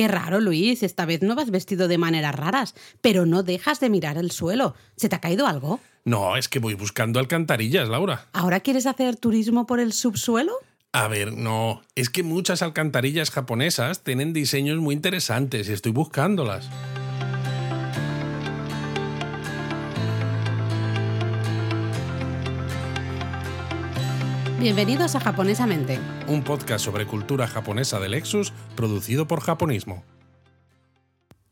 Qué raro, Luis. Esta vez no vas vestido de maneras raras, pero no dejas de mirar el suelo. ¿Se te ha caído algo? No, es que voy buscando alcantarillas, Laura. ¿Ahora quieres hacer turismo por el subsuelo? A ver, no. Es que muchas alcantarillas japonesas tienen diseños muy interesantes y estoy buscándolas. Bienvenidos a Japonesamente. Un podcast sobre cultura japonesa de Lexus producido por Japonismo.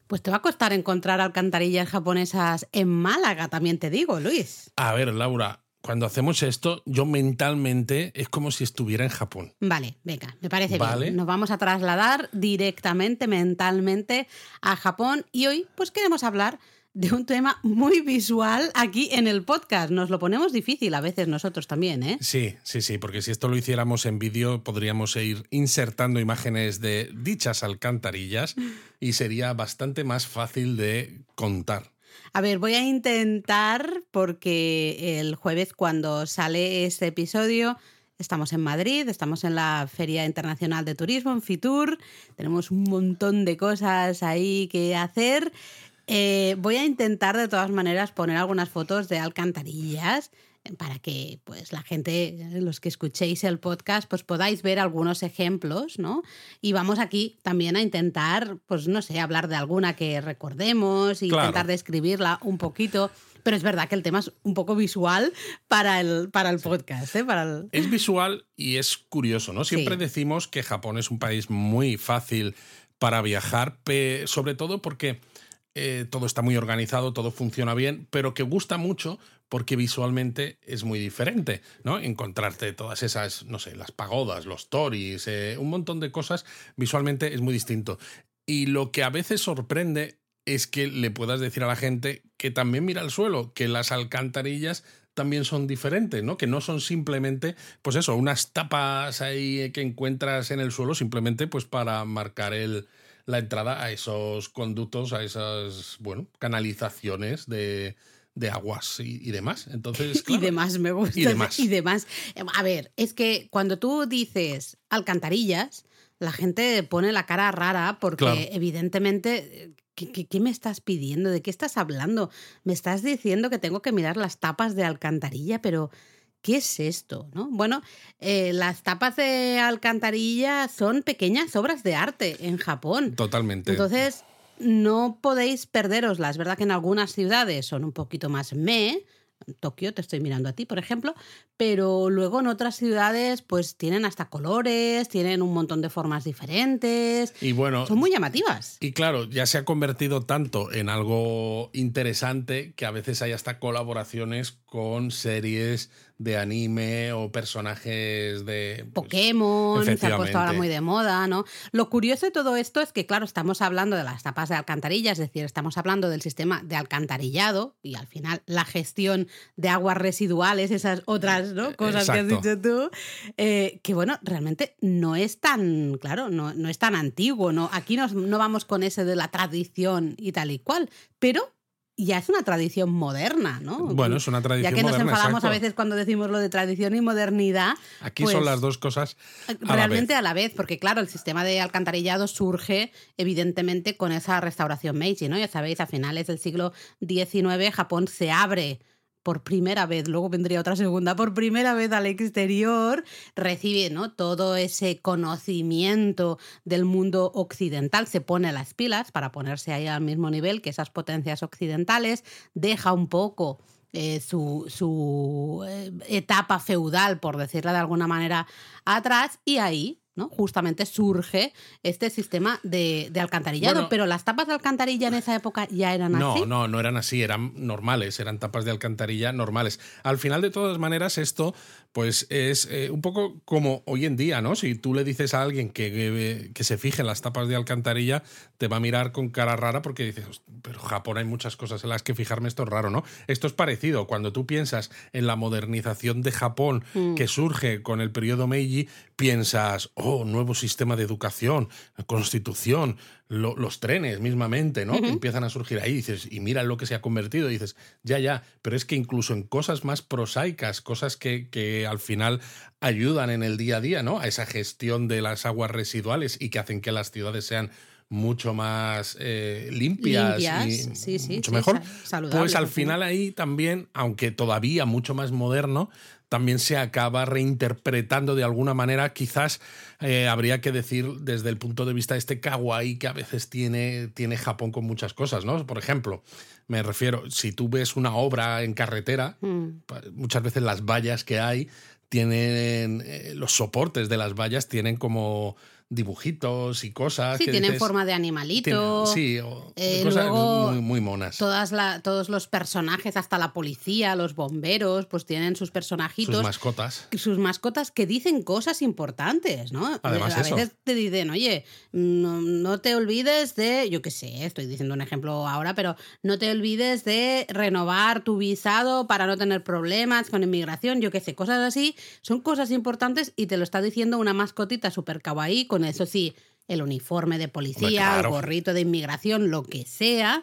Pues te va a costar encontrar alcantarillas japonesas en Málaga, también te digo, Luis. A ver, Laura, cuando hacemos esto, yo mentalmente es como si estuviera en Japón. Vale, venga, me parece Vale. bien. Nos vamos a trasladar directamente, mentalmente, a Japón y hoy pues queremos hablar de un tema muy visual aquí en el podcast. Nos lo ponemos difícil a veces nosotros también, ¿eh? Sí, sí, sí, porque si esto lo hiciéramos en vídeo podríamos ir insertando imágenes de dichas alcantarillas y sería bastante más fácil de contar. A ver, voy a intentar porque el jueves cuando sale este episodio estamos en Madrid, estamos en la Feria Internacional de Turismo, en Fitur, tenemos un montón de cosas ahí que hacer. Eh, voy a intentar de todas maneras poner algunas fotos de alcantarillas eh, para que pues la gente, eh, los que escuchéis el podcast, pues podáis ver algunos ejemplos, ¿no? Y vamos aquí también a intentar, pues no sé, hablar de alguna que recordemos y Claro. intentar describirla un poquito. Pero es verdad que el tema es un poco visual para el, para el podcast, ¿eh? Para el... Es visual y es curioso, ¿no? Siempre Sí. decimos que Japón es un país muy fácil para viajar, sobre todo porque eh, todo está muy organizado, todo funciona bien, pero que gusta mucho porque visualmente es muy diferente, ¿no? Encontrarte todas esas, no sé, las pagodas, los toris, eh, un montón de cosas, visualmente es muy distinto. Y lo que a veces sorprende es que le puedas decir a la gente que también mira al suelo, que las alcantarillas también son diferentes, ¿no? Que no son simplemente, pues eso, unas tapas ahí que encuentras en el suelo simplemente pues para marcar el, la entrada a esos conductos, a esas, bueno, canalizaciones de, de aguas y, y demás. Entonces, Y demás me gusta. Y demás. Y demás. A ver, es que cuando tú dices alcantarillas, la gente pone la cara rara porque Claro. evidentemente, ¿qué, qué, qué me estás pidiendo? ¿De qué estás hablando? Me estás diciendo que tengo que mirar las tapas de alcantarilla, pero... ¿Qué es esto? ¿no? Bueno, eh, las tapas de alcantarilla son pequeñas obras de arte en Japón. totalmente. Entonces, no podéis perderoslas. Es verdad que en algunas ciudades son un poquito más me. Tokio, te estoy mirando a ti, por ejemplo, pero luego en otras ciudades pues tienen hasta colores, tienen un montón de formas diferentes, y bueno, son muy llamativas. Y claro, ya se ha convertido tanto en algo interesante que a veces hay hasta colaboraciones con series de anime o personajes de... pues, Pokémon, se ha puesto ahora muy de moda, ¿no? Lo curioso de todo esto es que, claro, estamos hablando de las tapas de alcantarilla, es decir, estamos hablando del sistema de alcantarillado y al final la gestión de aguas residuales, esas otras ¿no? cosas que has dicho tú, eh, que bueno, realmente no es tan, claro, no, no es tan antiguo, ¿no? Aquí nos- no vamos con ese de la tradición y tal y cual, pero ya es una tradición moderna, ¿no? Bueno, es una tradición Ya que nos moderna, enfadamos a veces cuando decimos lo de tradición y modernidad, Aquí pues, son las dos cosas a la Realmente vez. a la vez, porque claro, el sistema de alcantarillado surge evidentemente con esa restauración Meiji, ¿no? Ya sabéis, a finales del siglo XIX Japón se abre por primera vez, luego vendría otra segunda, por primera vez al exterior, recibe ¿no? todo ese conocimiento del mundo occidental, se pone las pilas para ponerse ahí al mismo nivel que esas potencias occidentales, deja un poco eh, su, su eh, etapa feudal, por decirlo de alguna manera, atrás y ahí ¿no? justamente surge este sistema de, de alcantarillado. Bueno. Pero las tapas de alcantarilla en esa época ya eran No, así. no, no eran así, eran normales, eran tapas de alcantarilla normales. Al final, de todas maneras, esto pues es eh, un poco como hoy en día, ¿no? Si tú le dices a alguien que, que, que se fije en las tapas de alcantarilla, te va a mirar con cara rara porque dices, "Host- pero Japón hay muchas cosas en las que fijarme, esto es raro, ¿no? Esto es parecido, cuando tú piensas en la modernización de Japón Mm. que surge con el periodo Meiji, piensas, oh, nuevo sistema de educación, constitución, lo- los trenes mismamente, ¿no? Que empiezan a surgir ahí, dices, y mira lo que se ha convertido, y dices, ya, ya, pero es que incluso en cosas más prosaicas, cosas que, que al final ayudan en el día a día, ¿no? A esa gestión de las aguas residuales y que hacen que las ciudades sean mucho más eh, limpias, y sí, sí, mucho mejor. Saludables, Pues al sí. final ahí también, aunque todavía mucho más moderno, también se acaba reinterpretando de alguna manera. Quizás eh, habría que decir desde el punto de vista de este kawaii que a veces tiene, tiene Japón con muchas cosas, ¿no? Por ejemplo, me refiero, si tú ves una obra en carretera, Mm. muchas veces las vallas que hay tienen, eh, los soportes de las vallas tienen como dibujitos y cosas. Sí, que tienen dices, forma de tiene- animalito. sí, o Eh, cosas luego, muy, muy monas. Todas la- todos los personajes, hasta la policía, los bomberos, pues tienen sus personajitos. Sus mascotas. sus mascotas que dicen cosas importantes, ¿no? Además, a eso. veces te dicen, oye, no, no te olvides de, yo qué sé, estoy diciendo un ejemplo ahora, pero no te olvides de renovar tu visado para no tener problemas con inmigración, yo qué sé, cosas así, son cosas importantes y te lo está diciendo una mascotita súper kawaii, con eso sí, el uniforme de policía, claro. el gorrito de inmigración, lo que sea.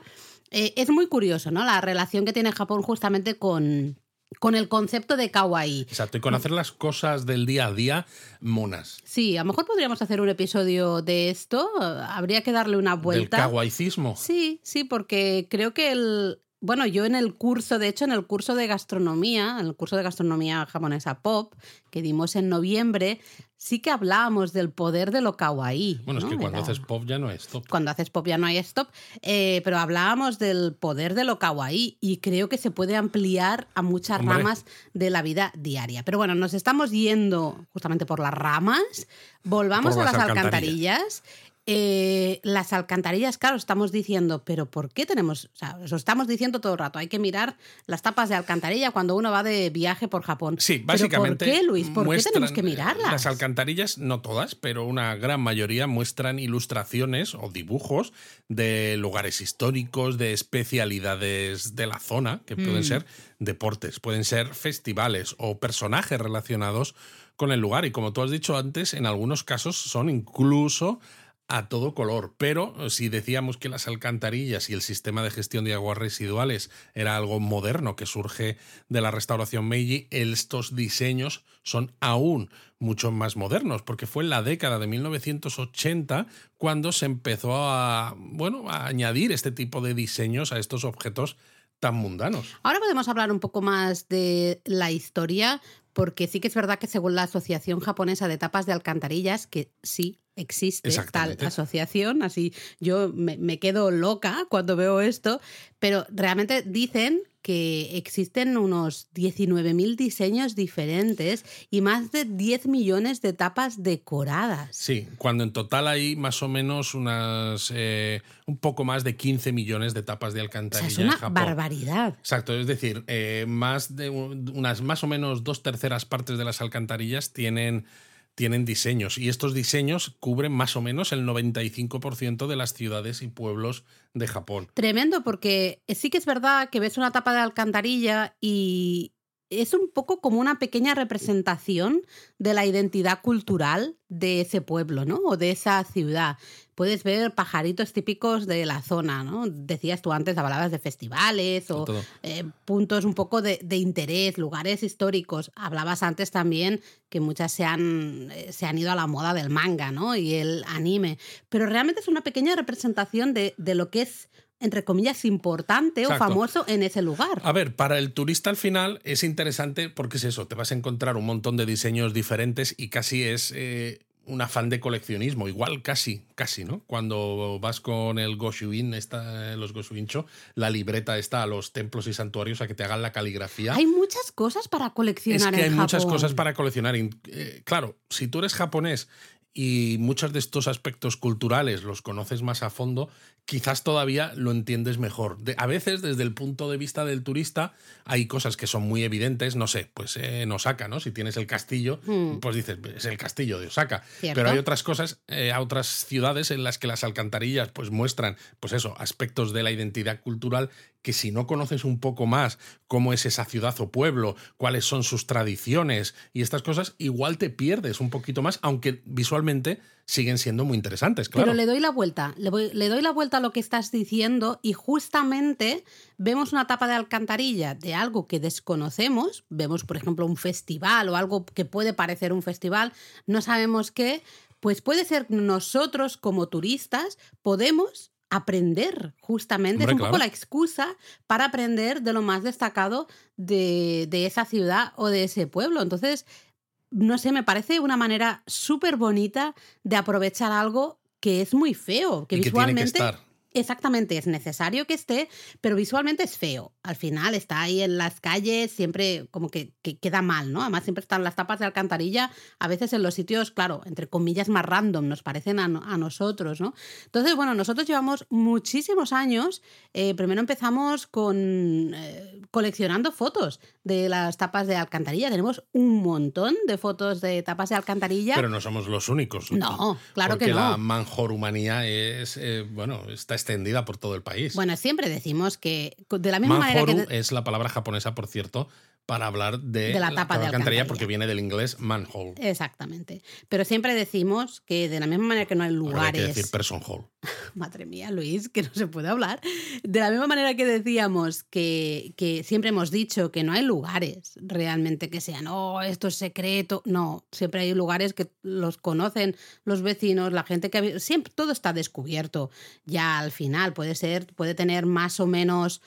Eh, es muy curioso, ¿no? La relación que tiene Japón justamente con, con el concepto de kawaii. Exacto, y con hacer las cosas del día a día monas. Sí, a lo mejor podríamos hacer un episodio de esto. Habría que darle una Del vuelta. kawaicismo. Sí, sí, porque creo que el. Bueno, yo en el curso, de hecho, en el curso de gastronomía, en el curso de gastronomía japonesa pop, que dimos en noviembre, sí que hablábamos del poder de lo kawaii. Bueno, es que cuando Era- haces pop ya no es top. cuando haces pop ya no hay stop, eh, pero hablábamos del poder de lo kawaii y creo que se puede ampliar a muchas Hombre. ramas de la vida diaria. Pero bueno, nos estamos yendo justamente por las ramas, volvamos Por a las las alcantarillas. alcantarillas. Eh, las alcantarillas, claro, estamos diciendo, pero ¿por qué tenemos? O sea, eso estamos diciendo todo el rato, hay que mirar las tapas de alcantarilla cuando uno va de viaje por Japón. Sí, ¿Pero básicamente. ¿Por qué, Luis? ¿Por qué tenemos que eh, mirarlas? Las alcantarillas, no todas, pero una gran mayoría muestran ilustraciones o dibujos de lugares históricos, de especialidades de la zona, que pueden Mm. ser deportes, pueden ser festivales o personajes relacionados con el lugar. Y como tú has dicho antes, en algunos casos son incluso a todo color. Pero si decíamos que las alcantarillas y el sistema de gestión de aguas residuales era algo moderno que surge de la restauración Meiji, estos diseños son aún mucho más modernos, porque fue en la década de 1980 cuando se empezó a, bueno, a añadir este tipo de diseños a estos objetos tan mundanos. Ahora podemos hablar un poco más de la historia, porque sí que es verdad que según la Asociación Japonesa de Tapas de Alcantarillas, que sí existe tal asociación, así yo me, me quedo loca cuando veo esto, pero realmente dicen que existen unos 19.000 diseños diferentes y más de 10 millones de tapas decoradas. Sí, cuando en total hay más o menos unas eh, un poco más de 15 millones de tapas de O sea, alcantarilla es en una Japón. barbaridad. Exacto, es decir, eh, más de un- unas más o menos dos terceras partes de las alcantarillas tienen, tienen diseños y estos diseños cubren más o menos el 95% de las ciudades y pueblos de Japón. Tremendo, porque sí que es verdad que ves una tapa de alcantarilla y es un poco como una pequeña representación de la identidad cultural de ese pueblo, ¿no? O de esa ciudad. Puedes ver pajaritos típicos de la zona, ¿no? Decías tú antes, hablabas de festivales o eh, puntos un poco de, de interés, lugares históricos. Hablabas antes también que muchas se han, eh, se han ido a la moda del manga, ¿no? Y el anime. Pero realmente es una pequeña representación de, de lo que es, entre comillas, importante Exacto. o famoso en ese lugar. A ver, para el turista al final es interesante porque es eso, te vas a encontrar un montón de diseños diferentes y casi es eh, un afán de coleccionismo, igual casi, casi, ¿no? Cuando vas con el Goshuin, esta, los Goshuincho, la libreta está a los templos y santuarios a que te hagan la caligrafía. Hay muchas cosas para es coleccionar que hay en muchas Japón. cosas para coleccionar. Eh, claro, si tú eres japonés y muchos de estos aspectos culturales los conoces más a fondo, quizás todavía lo entiendes mejor. De- a veces, desde el punto de vista del turista, hay cosas que son muy evidentes. No sé, pues eh, en Osaka, ¿no? Si tienes el castillo, Hmm. pues dices, es el castillo de Osaka. Cierto. Pero hay otras cosas, eh, a otras ciudades en las que las alcantarillas pues muestran, pues eso, aspectos de la identidad cultural que si no conoces un poco más cómo es esa ciudad o pueblo, cuáles son sus tradiciones y estas cosas, igual te pierdes un poquito más, aunque visualmente siguen siendo muy interesantes, claro. Pero le doy la vuelta, le, voy- le doy la vuelta a lo que estás diciendo y justamente vemos una tapa de alcantarilla de algo que desconocemos, vemos por ejemplo un festival o algo que puede parecer un festival, no sabemos qué, pues puede ser nosotros como turistas podemos aprender, justamente. Hombre, es un poco la excusa para aprender de lo más destacado de, de esa ciudad o de ese pueblo. Entonces, no sé, me parece una manera súper bonita de aprovechar algo que es muy feo, que y que tiene que visualmente estar. Exactamente, es necesario que esté, pero visualmente es feo. Al final está ahí en las calles, siempre como que, que queda mal, ¿no? Además siempre están las tapas de alcantarilla, a veces en los sitios, claro, entre comillas más random, nos parecen a, no- a nosotros, ¿no? Entonces, bueno, nosotros llevamos muchísimos años, eh, primero empezamos con eh, coleccionando fotos de las tapas de alcantarilla, tenemos un montón de fotos de tapas de alcantarilla. Pero no somos los únicos. No, claro porque que no. la manjorumanía es, eh, bueno, está extendida por todo el país. Bueno, siempre decimos que de la misma manera que... es la palabra japonesa, por cierto, para hablar de, De la tapa de alcantarilla. porque viene del inglés manhole. Exactamente. Pero siempre decimos que de la misma manera que no hay Ahora hay que lugares. decir person hole. Madre mía, Luis, que no se puede hablar. De la misma manera que decíamos que, que siempre hemos dicho que no hay lugares realmente que sean, oh, esto es secreto. No, siempre hay lugares que los conocen los vecinos, la gente que Siempre todo está descubierto. Ya al final puede ser, puede tener más o menos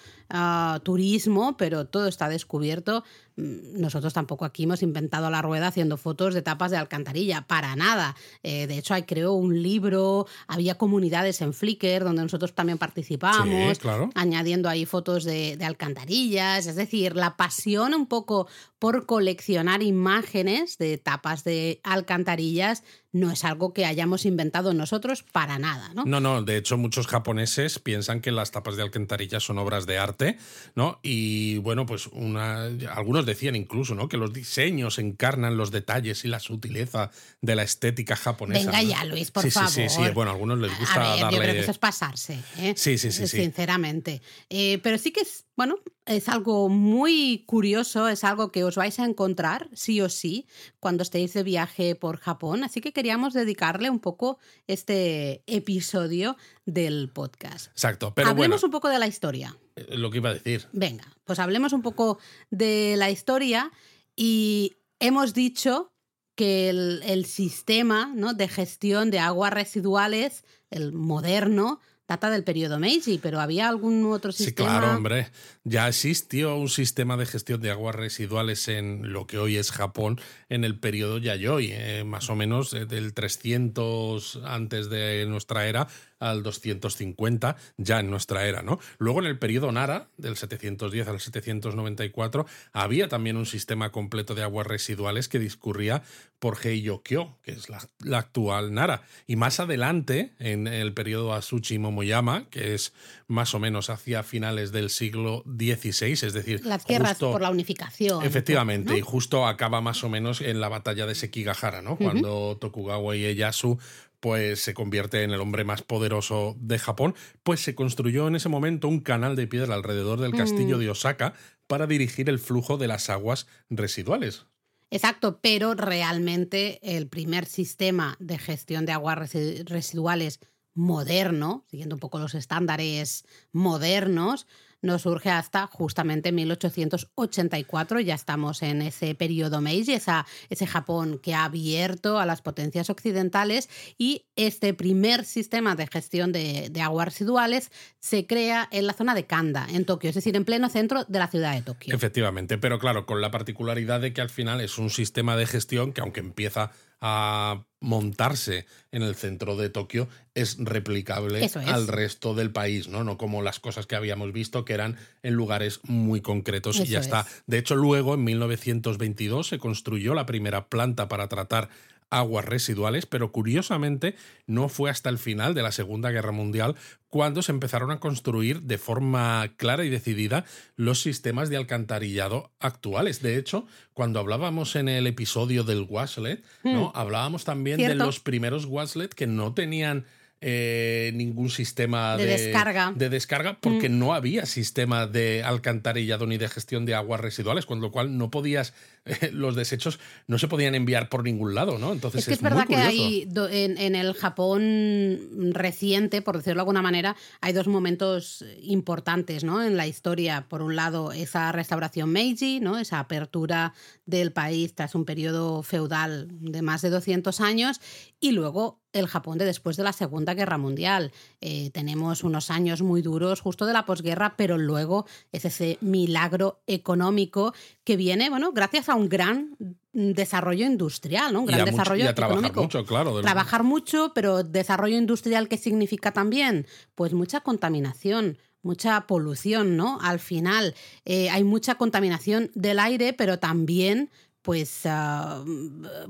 turismo, pero todo está descubierto. Mm, Nosotros tampoco aquí hemos inventado la rueda haciendo fotos de tapas de alcantarilla, para nada. Eh, de hecho, hay creo un libro, había comunidades en Flickr donde nosotros también participamos, Sí, claro. añadiendo ahí fotos de, de alcantarillas. Es decir, la pasión un poco por coleccionar imágenes de tapas de alcantarillas no es algo que hayamos inventado nosotros para nada, ¿no? No, no, de hecho muchos japoneses piensan que las tapas de alcantarilla son obras de arte, ¿no? Y bueno, pues una, algunos decían incluso, ¿no? Que los diseños encarnan los detalles y la sutileza de la estética japonesa. Venga ya, Luis, por sí, favor. Sí, sí, sí, bueno, a algunos les gusta a ver, darle... yo creo que eso es pasarse. ¿eh? Sí, sí, sí, sí. Sinceramente. Eh, pero sí que es, bueno, es algo muy curioso, es algo que os vais a encontrar, sí o sí, cuando estéis de viaje por Japón. Así que queríamos dedicarle un poco este episodio del podcast. Exacto, pero Hablemos bueno, un poco de la historia. Lo que iba a decir. Venga, pues hablemos un poco de la historia y hemos dicho que el, el sistema ¿no? de gestión de aguas residuales, el moderno, data del periodo Meiji, pero ¿había algún otro Sí, sistema? claro, hombre. Ya existió un sistema de gestión de aguas residuales en lo que hoy es Japón en el periodo Yayoi, eh, más o menos eh, del 300 antes de nuestra era al 250 ya en nuestra era, ¿no? Luego en el periodo Nara, del 710 al 794, había también un sistema completo de aguas residuales que discurría por Heiyokyo, que es la, la actual Nara. Y más adelante, en el periodo Asuchi Momoyama, que es más o menos hacia finales del siglo XVI, es decir, Las guerras justo- por la unificación. Efectivamente, ¿no? y justo acaba más o menos en la batalla de Sekigahara, ¿no? Cuando Tokugawa Ieyasu pues se convierte en el hombre más poderoso de Japón, pues se construyó en ese momento un canal de piedra alrededor del castillo Mm. de Osaka para dirigir el flujo de las aguas residuales. Exacto, pero realmente el primer sistema de gestión de aguas resi- residuales moderno, siguiendo un poco los estándares modernos, no surge hasta justamente 1884. Ya estamos en ese periodo Meiji, ese Japón que ha abierto a las potencias occidentales y este primer sistema de gestión de aguas residuales se crea en la zona de Kanda, en Tokio, es decir, en pleno centro de la ciudad de Tokio. Efectivamente, pero claro, con la particularidad de que al final es un sistema de gestión que aunque empieza a montarse en el centro de Tokio, es replicable es. al resto del país, ¿no? No como las cosas que habíamos visto que eran en lugares muy concretos y ya está. es. De hecho, luego, en 1922, se construyó la primera planta para tratar aguas residuales, pero curiosamente no fue hasta el final de la Segunda Guerra Mundial cuando se empezaron a construir de forma clara y decidida los sistemas de alcantarillado actuales. De hecho, cuando hablábamos en el episodio del Waslet, ¿no? hablábamos también de los primeros Waslet que no tenían eh, ningún sistema De descarga. de descarga porque no había sistema de alcantarillado ni de gestión de aguas residuales, con lo cual no podías, eh, los desechos no se podían enviar por ningún lado, ¿no? Entonces Es que es, verdad que hay en el Japón reciente, por decirlo de alguna manera, hay dos momentos importantes ¿no? en la historia. Por un lado, esa restauración Meiji, ¿no? esa apertura del país tras un periodo feudal de más de 200 años, y luego el Japón de después de la Segunda Guerra Mundial. Eh, tenemos unos años muy duros justo de la posguerra, pero luego es ese milagro económico que viene, bueno, gracias a un gran desarrollo industrial, ¿no? Un Y gran mucho- desarrollo y a trabajar económico. mucho, claro. del- Trabajar mucho, pero desarrollo industrial, ¿qué significa también? Pues mucha contaminación, mucha polución, ¿no? Al final eh, hay mucha contaminación del aire, pero también pues ah,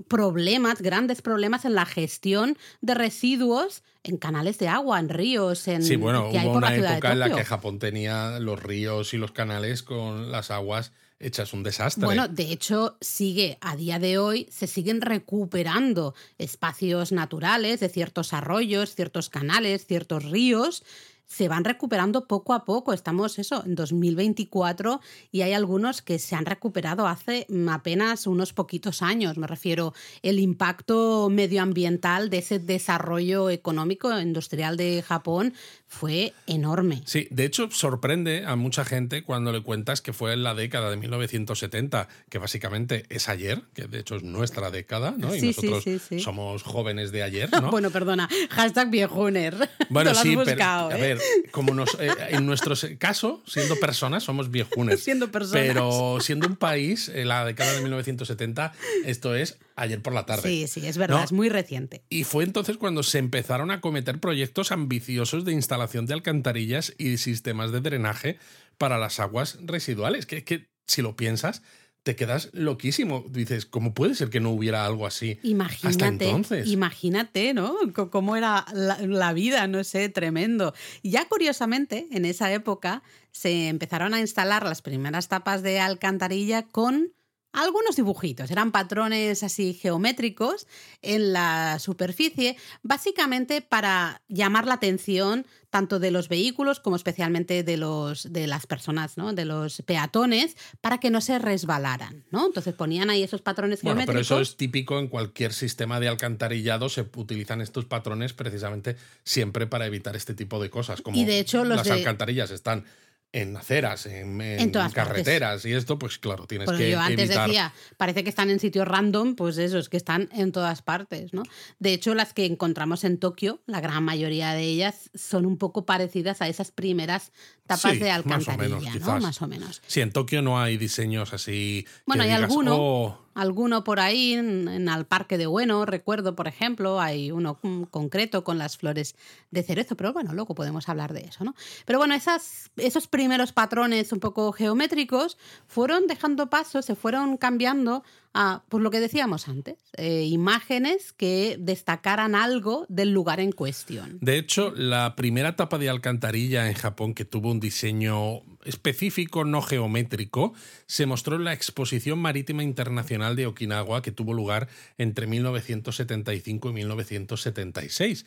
problemas, grandes problemas en la gestión de residuos en canales de agua, en ríos, en Sí, bueno, que hubo una época en la que Japón tenía los ríos y los canales con las aguas hechas un desastre. Bueno, de hecho, sigue a día de hoy, se siguen recuperando espacios naturales de ciertos arroyos, ciertos canales, ciertos ríos. Se van recuperando poco a poco. Estamos eso en 2024 y hay algunos que se han recuperado hace apenas unos poquitos años. Me refiero el impacto medioambiental de ese desarrollo económico industrial de Japón fue enorme. Sí, de hecho sorprende a mucha gente cuando le cuentas que fue en la década de 1970, que básicamente es ayer, que de hecho es nuestra década, ¿no? Y Sí, nosotros sí, sí. somos jóvenes de ayer, ¿no? Bueno, perdona, hashtag viejuner. Bueno, sí, pero buscado, a ¿eh? ver, como nos, eh, en nuestro caso, siendo personas, somos viejunes. Siendo personas. Pero siendo un país, en la década de 1970, esto es ayer por la tarde. Sí, sí, es verdad, ¿No? es muy reciente. Y fue entonces cuando se empezaron a cometer proyectos ambiciosos de instalación de alcantarillas y sistemas de drenaje para las aguas residuales. Que, que si lo piensas, te quedas loquísimo. Dices, ¿cómo puede ser que no hubiera algo así Imagínate, hasta entonces? imagínate, ¿no? C- Cómo era la, la vida, no sé, tremendo. Y ya curiosamente, en esa época se empezaron a instalar las primeras tapas de alcantarilla con algunos dibujitos, eran patrones así geométricos en la superficie, básicamente para llamar la atención tanto de los vehículos como especialmente de los de las personas, ¿no? De los peatones para que no se resbalaran, ¿no? Entonces ponían ahí esos patrones Bueno, pero geométricos. eso es típico en cualquier sistema de alcantarillado. Se utilizan estos patrones precisamente siempre para evitar este tipo de cosas. Como Y de hecho, los las de- alcantarillas están en aceras, en, en En todas carreteras y esto, pues claro, tienes Porque que yo antes evitar. decía, parece que están en sitios random, pues eso, es que están en todas partes, ¿no? De hecho, las que encontramos en Tokio, la gran mayoría de ellas son un poco parecidas a esas primeras tapas Sí, de más o menos, alcantarilla, ¿no? Más o menos. Sí, en Tokio no hay diseños así. que Bueno, hay digas, alguno, "Oh, alguno por ahí, en, el Parque de Bueno, recuerdo, por ejemplo, hay uno mm, concreto con las flores de cerezo, pero bueno, luego podemos hablar de eso, ¿no? Pero bueno, esas, esos primeros patrones un poco geométricos fueron dejando paso, se fueron cambiando a, pues lo que decíamos antes, eh, imágenes que destacaran algo del lugar en cuestión. De hecho, la primera tapa de alcantarilla en Japón que tuvo un diseño específico, no geométrico, se mostró en la Exposición Marítima Internacional de Okinawa que tuvo lugar entre 1975 y 1976.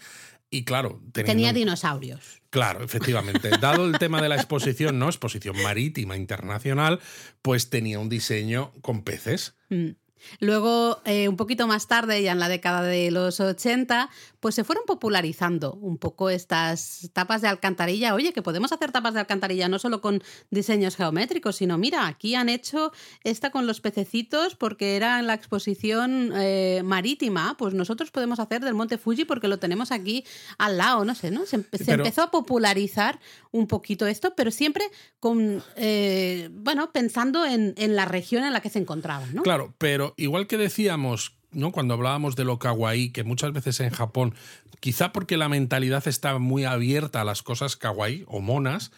Y claro, teniendo Tenía en- dinosaurios. Claro, efectivamente. Dado el tema de la exposición, ¿no? Exposición marítima internacional, pues tenía un diseño con peces. Mm. Luego, eh, un poquito más tarde, ya en la década de los 80, pues se fueron popularizando un poco estas tapas de alcantarilla. Oye, que podemos hacer tapas de alcantarilla no solo con diseños geométricos, sino mira, aquí han hecho esta con los pececitos porque era en la exposición eh, marítima. Pues nosotros podemos hacer del Monte Fuji porque lo tenemos aquí al lado, no sé, ¿no? Se, empe- se Pero- empezó a popularizar un poquito esto, pero siempre con, eh, bueno, pensando en, en la región en la que se encontraba, ¿no? Claro, pero igual que decíamos, ¿no? Cuando hablábamos de lo kawaii, que muchas veces en Japón, quizá porque la mentalidad está muy abierta a las cosas kawaii o monas,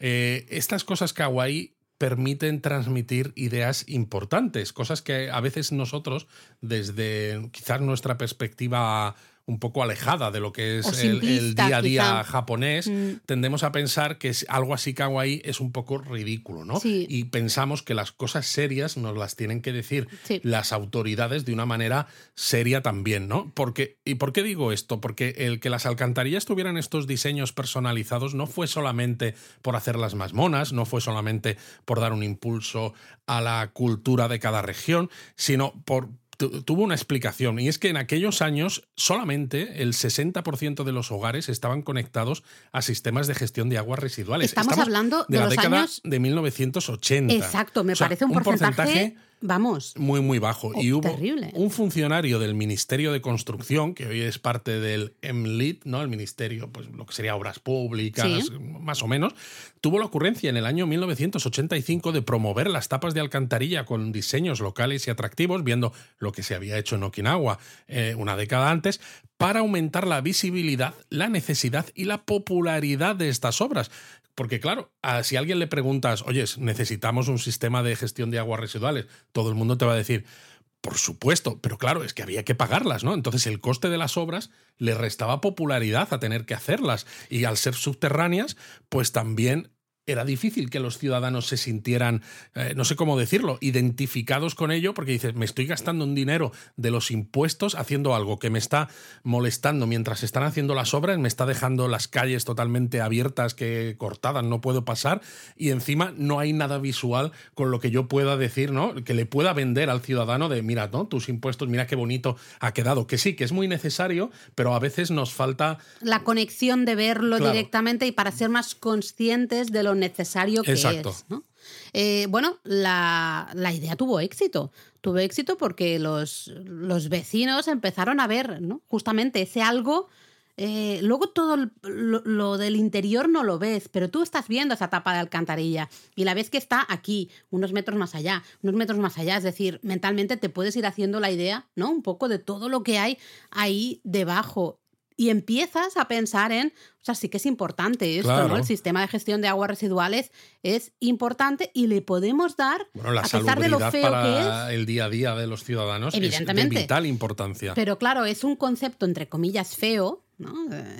eh, estas cosas kawaii permiten transmitir ideas importantes, cosas que a veces nosotros, desde quizás nuestra perspectiva un poco alejada de lo que es el, día a día quizá. japonés, Mm. tendemos a pensar que algo así kawaii es un poco ridículo, ¿no? Sí. Y pensamos que las cosas serias nos las tienen que decir Sí. las autoridades de una manera seria también, ¿no? Porque, ¿Y por qué digo esto? Porque el que las alcantarillas tuvieran estos diseños personalizados no fue solamente por hacerlas más monas, no fue solamente por dar un impulso a la cultura de cada región, sino por tuvo una explicación y es que en aquellos años solamente el 60% de los hogares estaban conectados a sistemas de gestión de aguas residuales. Estamos hablando de la los década años- de 1980. Exacto, me O sea, parece un, porcentaje, vamos, muy, muy bajo. Oh, y hubo terrible. un funcionario del Ministerio de Construcción, que hoy es parte del MLIT, ¿no? El Ministerio, pues lo que sería Obras Públicas, Sí. más o menos, tuvo la ocurrencia en el año 1985 de promover las tapas de alcantarilla con diseños locales y atractivos, viendo lo que se había hecho en Okinawa eh, una década antes, para aumentar la visibilidad, la necesidad y la popularidad de estas obras. Porque claro, si a alguien le preguntas, oye, necesitamos un sistema de gestión de aguas residuales, todo el mundo te va a decir, por supuesto, pero claro, es que había que pagarlas, ¿no? Entonces el coste de las obras le restaba popularidad a tener que hacerlas. Y al ser subterráneas, pues también era difícil que los ciudadanos se sintieran, eh, no sé cómo decirlo, identificados con ello, porque dices, me estoy gastando un dinero de los impuestos haciendo algo que me está molestando mientras están haciendo las obras, me está dejando las calles totalmente abiertas, que cortadas, no puedo pasar, y encima no hay nada visual con lo que yo pueda decir, ¿no? Que le pueda vender al ciudadano de, mira, ¿no? Tus impuestos, mira qué bonito ha quedado. Que sí, que es muy necesario, pero a veces nos falta la conexión de verlo Claro. directamente y para ser más conscientes de lo necesario que Exacto. es. ¿no? Eh, bueno, la, la idea tuvo éxito. Tuvo éxito porque los, los vecinos empezaron a ver ¿no? justamente ese algo. eh, luego todo el- lo, lo del interior no lo ves, pero tú estás viendo esa tapa de alcantarilla y la ves que está aquí, unos metros más allá, unos metros más allá. Es decir, mentalmente te puedes ir haciendo la idea, ¿no? Un poco de todo lo que hay ahí debajo y empiezas a pensar en, o sea, sí que es importante esto, Claro. ¿no? El sistema de gestión de aguas residuales es importante y le podemos dar, Bueno, la a pesar de lo feo que es, el día a día de los ciudadanos es de Evidentemente. vital importancia. pero claro, es un concepto entre comillas feo, ¿no?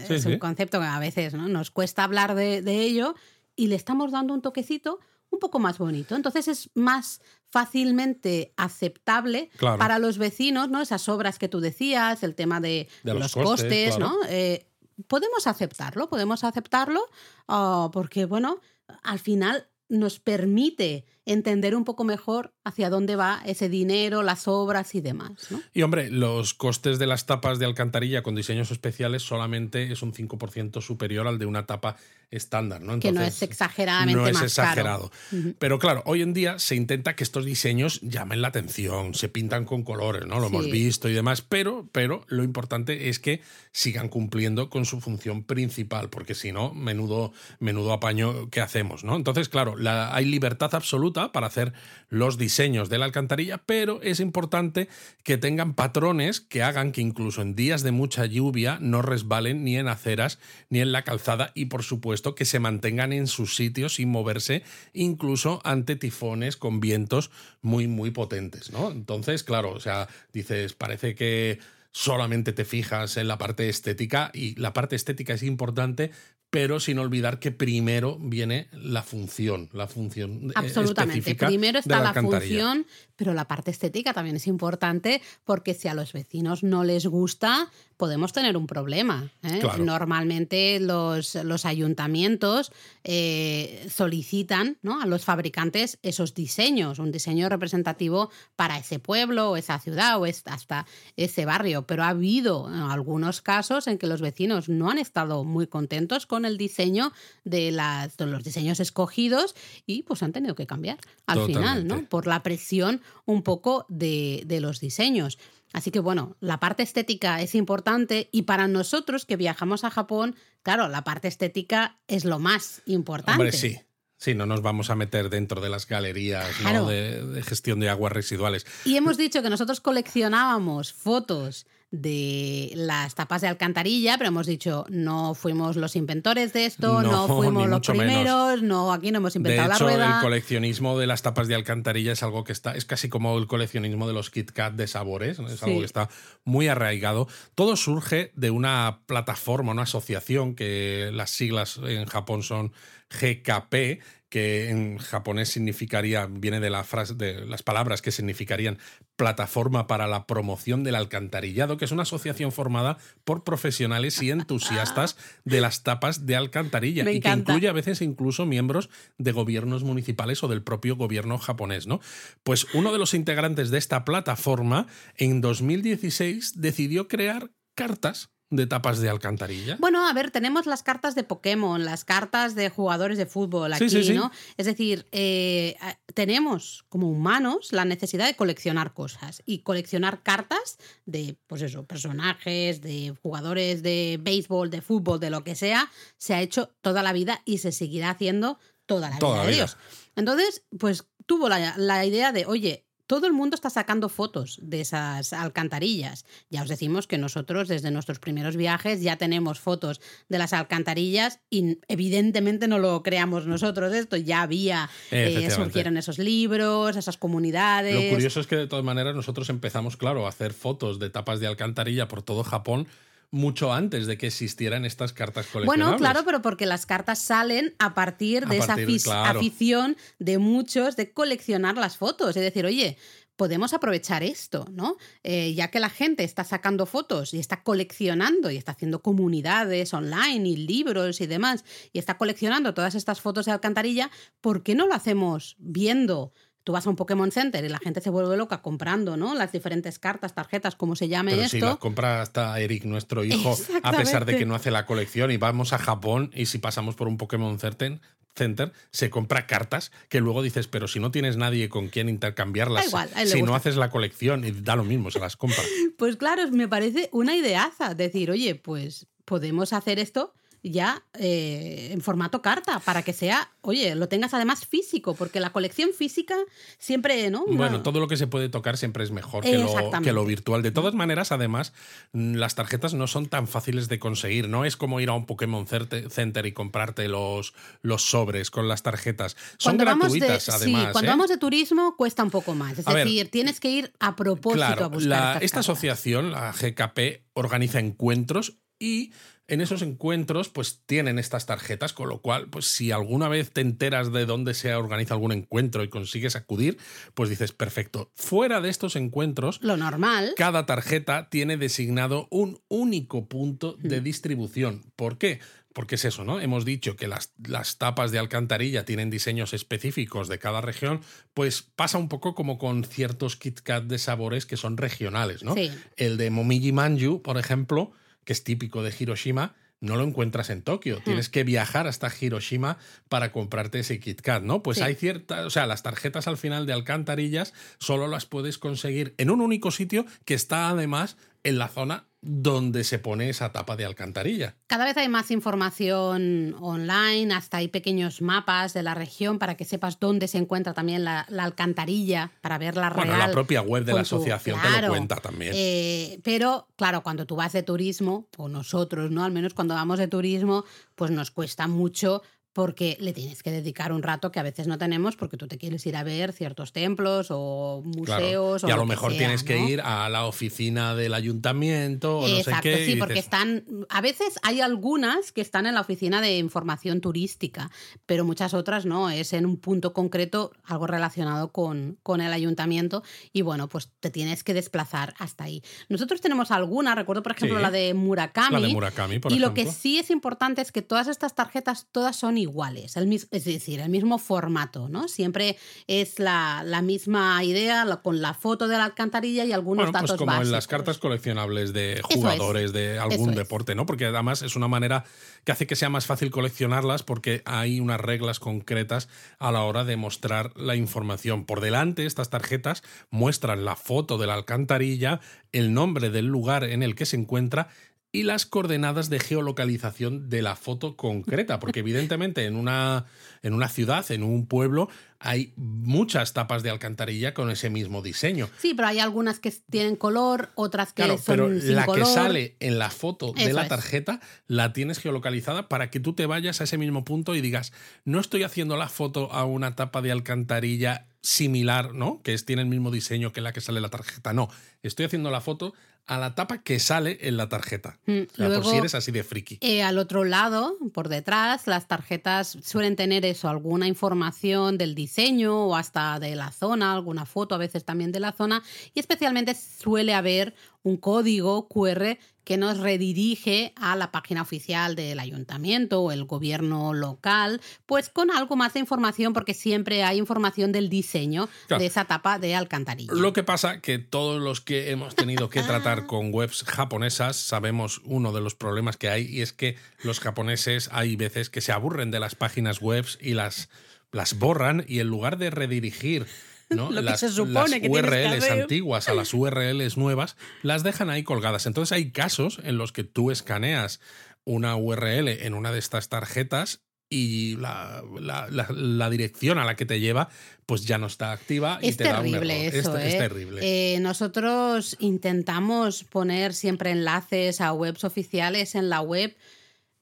Sí, es sí. un concepto que a veces ¿no? nos cuesta hablar de, de ello y le estamos dando un toquecito un poco más bonito. Entonces es más fácilmente aceptable Claro. para los vecinos, ¿no? Esas obras que tú decías, el tema de, De los los costes, costes, claro. ¿no? Eh, podemos aceptarlo, podemos aceptarlo ah, porque, bueno, al final nos permite entender un poco mejor hacia dónde va ese dinero, las obras y demás, ¿no? Y hombre, los costes de las tapas de alcantarilla con diseños especiales solamente es un 5% superior al de una tapa estándar, ¿no? que no es exageradamente no es más exagerado. caro. Pero claro, hoy en día se intenta que estos diseños llamen la atención, se pintan con colores, ¿no? Lo Sí. hemos visto y demás, pero, pero lo importante es que sigan cumpliendo con su función principal, porque si no, menudo, menudo apaño que hacemos, ¿no? Entonces, claro, la- hay libertad absoluta para hacer los diseños de la alcantarilla, pero es importante que tengan patrones que hagan que incluso en días de mucha lluvia no resbalen ni en aceras ni en la calzada y por supuesto que se mantengan en sus sitios sin moverse incluso ante tifones con vientos muy muy potentes, ¿no? Entonces, claro, o sea, dices, parece que solamente te fijas en la parte estética y la parte estética es importante, pero sin olvidar que primero viene la función, la función eh, Absolutamente. específica Primero de está la, función, pero la parte estética también es importante porque si a los vecinos no les gusta, podemos tener un problema. ¿eh? Claro. Normalmente los, los ayuntamientos eh, solicitan ¿no? a los fabricantes esos diseños, un diseño representativo para ese pueblo o esa ciudad o hasta ese barrio. Pero ha habido algunos casos en que los vecinos no han estado muy contentos con el diseño de, las, de los diseños escogidos y pues han tenido que cambiar al final, ¿no? Por la presión un poco de, de los diseños. Así que bueno, la parte estética es importante y para nosotros que viajamos a Japón, claro, la parte estética es lo más importante. Hombre, sí. Sí, no nos vamos a meter dentro de las galerías ¿no? Claro. de, de gestión de aguas residuales. Y hemos dicho que nosotros coleccionábamos fotos de las tapas de alcantarilla, pero hemos dicho, no fuimos los inventores de esto, no, No, fuimos los primeros, menos. no, aquí no hemos De inventado hecho, la rueda. el coleccionismo de las tapas de alcantarilla es algo que está, es casi como el coleccionismo de los Kit Kat de sabores, ¿no? es algo que está muy arraigado. Todo surge de una plataforma, una asociación que las siglas en Japón son GKP, que en japonés significaría, viene de la frase, de las palabras que significarían plataforma para la promoción del alcantarillado, que es una asociación formada por profesionales y entusiastas de las tapas de alcantarilla Me y que incluye a veces incluso miembros de gobiernos municipales o del propio gobierno japonés, ¿no? Pues uno de los integrantes de esta plataforma en 2016 decidió crear cartas de tapas de alcantarilla. Bueno, a ver, tenemos las cartas de Pokémon, las cartas de jugadores de fútbol aquí, Sí, sí, sí. ¿no? Es decir, eh, tenemos como humanos la necesidad de coleccionar cosas y coleccionar cartas de, pues eso, personajes, de jugadores de béisbol, de fútbol, de lo que sea, se ha hecho toda la vida y se seguirá haciendo toda la Toda vida la de vida. Dios. Entonces, pues tuvo la, la idea de, oye, todo el mundo está sacando fotos de esas alcantarillas. Ya os decimos que nosotros desde nuestros primeros viajes ya tenemos fotos de las alcantarillas y evidentemente no lo creamos nosotros esto, ya había, eh, surgieron esos libros, esas comunidades. Lo curioso es que de todas maneras nosotros empezamos, claro, a hacer fotos de tapas de alcantarilla por todo Japón mucho antes de que existieran estas cartas coleccionables. Bueno, claro, pero porque las cartas salen a partir de A esa partir, afis- claro. afición de muchos de coleccionar las fotos. Es decir, oye, podemos aprovechar esto, ¿no? Eh, ya que la gente está sacando fotos y está coleccionando y está haciendo comunidades online y libros y demás, y está coleccionando todas estas fotos de alcantarilla, ¿por qué no lo hacemos viendo? Tú vas a un Pokémon Center y la gente se vuelve loca comprando, ¿no? Las diferentes cartas, tarjetas, como se llame Pero esto. si las compra hasta Eric, nuestro hijo, a pesar de que no hace la colección y vamos a Japón y si pasamos por un Pokémon Center, Center se compra cartas que luego dices, pero si no tienes nadie con quien intercambiarlas, igual, si no haces la colección y da lo mismo, se las compra. Pues claro, me parece una ideaza decir, oye, pues podemos hacer esto ya eh, en formato carta para que sea, oye, lo tengas además físico, porque la colección física siempre, ¿no? Bueno, todo lo que se puede tocar siempre es mejor que lo, Exactamente. que lo virtual. De todas maneras, además, mm, las tarjetas no son tan fáciles de conseguir. No es como ir a un Pokémon Center y comprarte los, los sobres con las tarjetas. Son Cuando vamos de- gratuitas, además. Sí, cuando ¿eh? vamos de turismo cuesta un poco más. Es A ver, decir, tienes que ir a propósito a buscar. la- estas esta asociación, la GKP, organiza encuentros y en esos encuentros pues tienen estas tarjetas, con lo cual pues si alguna vez te enteras de dónde se organiza algún encuentro y consigues acudir, pues dices, perfecto. Fuera de estos encuentros, Lo normal. cada tarjeta tiene designado un único punto de distribución. ¿Por qué? Porque es eso, ¿no? Hemos dicho que las, las tapas de alcantarilla tienen diseños específicos de cada región, pues pasa un poco como con ciertos Kit Kat de sabores que son regionales, ¿no? Sí. El de Momiji Manju, por ejemplo, que es típico de Hiroshima, no lo encuentras en Tokio. Tienes que viajar hasta Hiroshima para comprarte ese Kit Kat, ¿no? Pues Sí. hay ciertas, o sea, las tarjetas al final de alcantarillas solo las puedes conseguir en un único sitio que está además en la zona donde se pone esa tapa de alcantarilla. Cada vez hay más información online, hasta hay pequeños mapas de la región para que sepas dónde se encuentra también la, la alcantarilla, para verla Bueno, real. la propia web de la tu- asociación te lo cuenta también. Eh, pero, claro, cuando tú vas de turismo, o nosotros, ¿no? Al menos cuando vamos de turismo, pues nos cuesta mucho porque le tienes que dedicar un rato que a veces no tenemos porque tú te quieres ir a ver ciertos templos o Claro. museos. o y a lo mejor sea, tienes que ¿no? ir a la oficina del ayuntamiento o no Exacto, sé qué. sí, porque dices, están. A veces hay algunas que están en la oficina de información turística, pero muchas otras no. Es en un punto concreto, algo relacionado con, con el ayuntamiento, y bueno, pues te tienes que desplazar hasta ahí. Nosotros tenemos alguna, recuerdo por ejemplo Sí. la de Murakami. La de Murakami, por y ejemplo. lo que sí es importante es que todas estas tarjetas todas son iguales, el mis- es decir, el mismo formato, ¿no? Siempre es la, la misma idea, la- con la foto de la alcantarilla y algunos Bueno, datos pues como en las cartas coleccionables de es, jugadores de algún deporte, ¿no? Porque además es una manera que hace que sea más fácil coleccionarlas porque hay unas reglas concretas a la hora de mostrar la información. Por delante, estas tarjetas muestran la foto de la alcantarilla, el nombre del lugar en el que se encuentra y las coordenadas de geolocalización de la foto concreta, porque evidentemente en una, en una ciudad, en un pueblo, hay muchas tapas de alcantarilla con ese mismo diseño. Sí, pero hay algunas que tienen color, otras que Claro, son pero sin la color. que sale en la foto de la es. tarjeta la tienes geolocalizada para que tú te vayas a ese mismo punto y digas, no estoy haciendo la foto a una tapa de alcantarilla similar, ¿no? Que es, tiene el mismo diseño que la que sale en la tarjeta. No, estoy haciendo la foto a la tapa que sale en la tarjeta. Mm, O sea, por si eres así de friki. Eh, al otro lado, por detrás, las tarjetas suelen tener eso, alguna información del diseño o hasta de la zona, alguna foto a veces también de la zona, y especialmente suele haber un código QR que nos redirige a la página oficial del ayuntamiento o el gobierno local, pues con algo más de información, porque siempre hay información del diseño Claro. de esa tapa de alcantarilla. Lo que pasa que todos los que hemos tenido que tratar con webs japonesas sabemos uno de los problemas que hay y es que los japoneses hay veces que se aburren de las páginas webs y las, las borran y en lugar de redirigir ¿no? Lo que las, se supone las que tienes que URLs antiguas a las URLs nuevas, las dejan ahí colgadas. Entonces hay casos en los que tú escaneas una URL en una de estas tarjetas y la, la- la- la dirección a la que te lleva pues ya no está activa y Es te da un terrible error. eso, es, es ¿eh? terrible. Eh, nosotros intentamos poner siempre enlaces a webs oficiales en la web,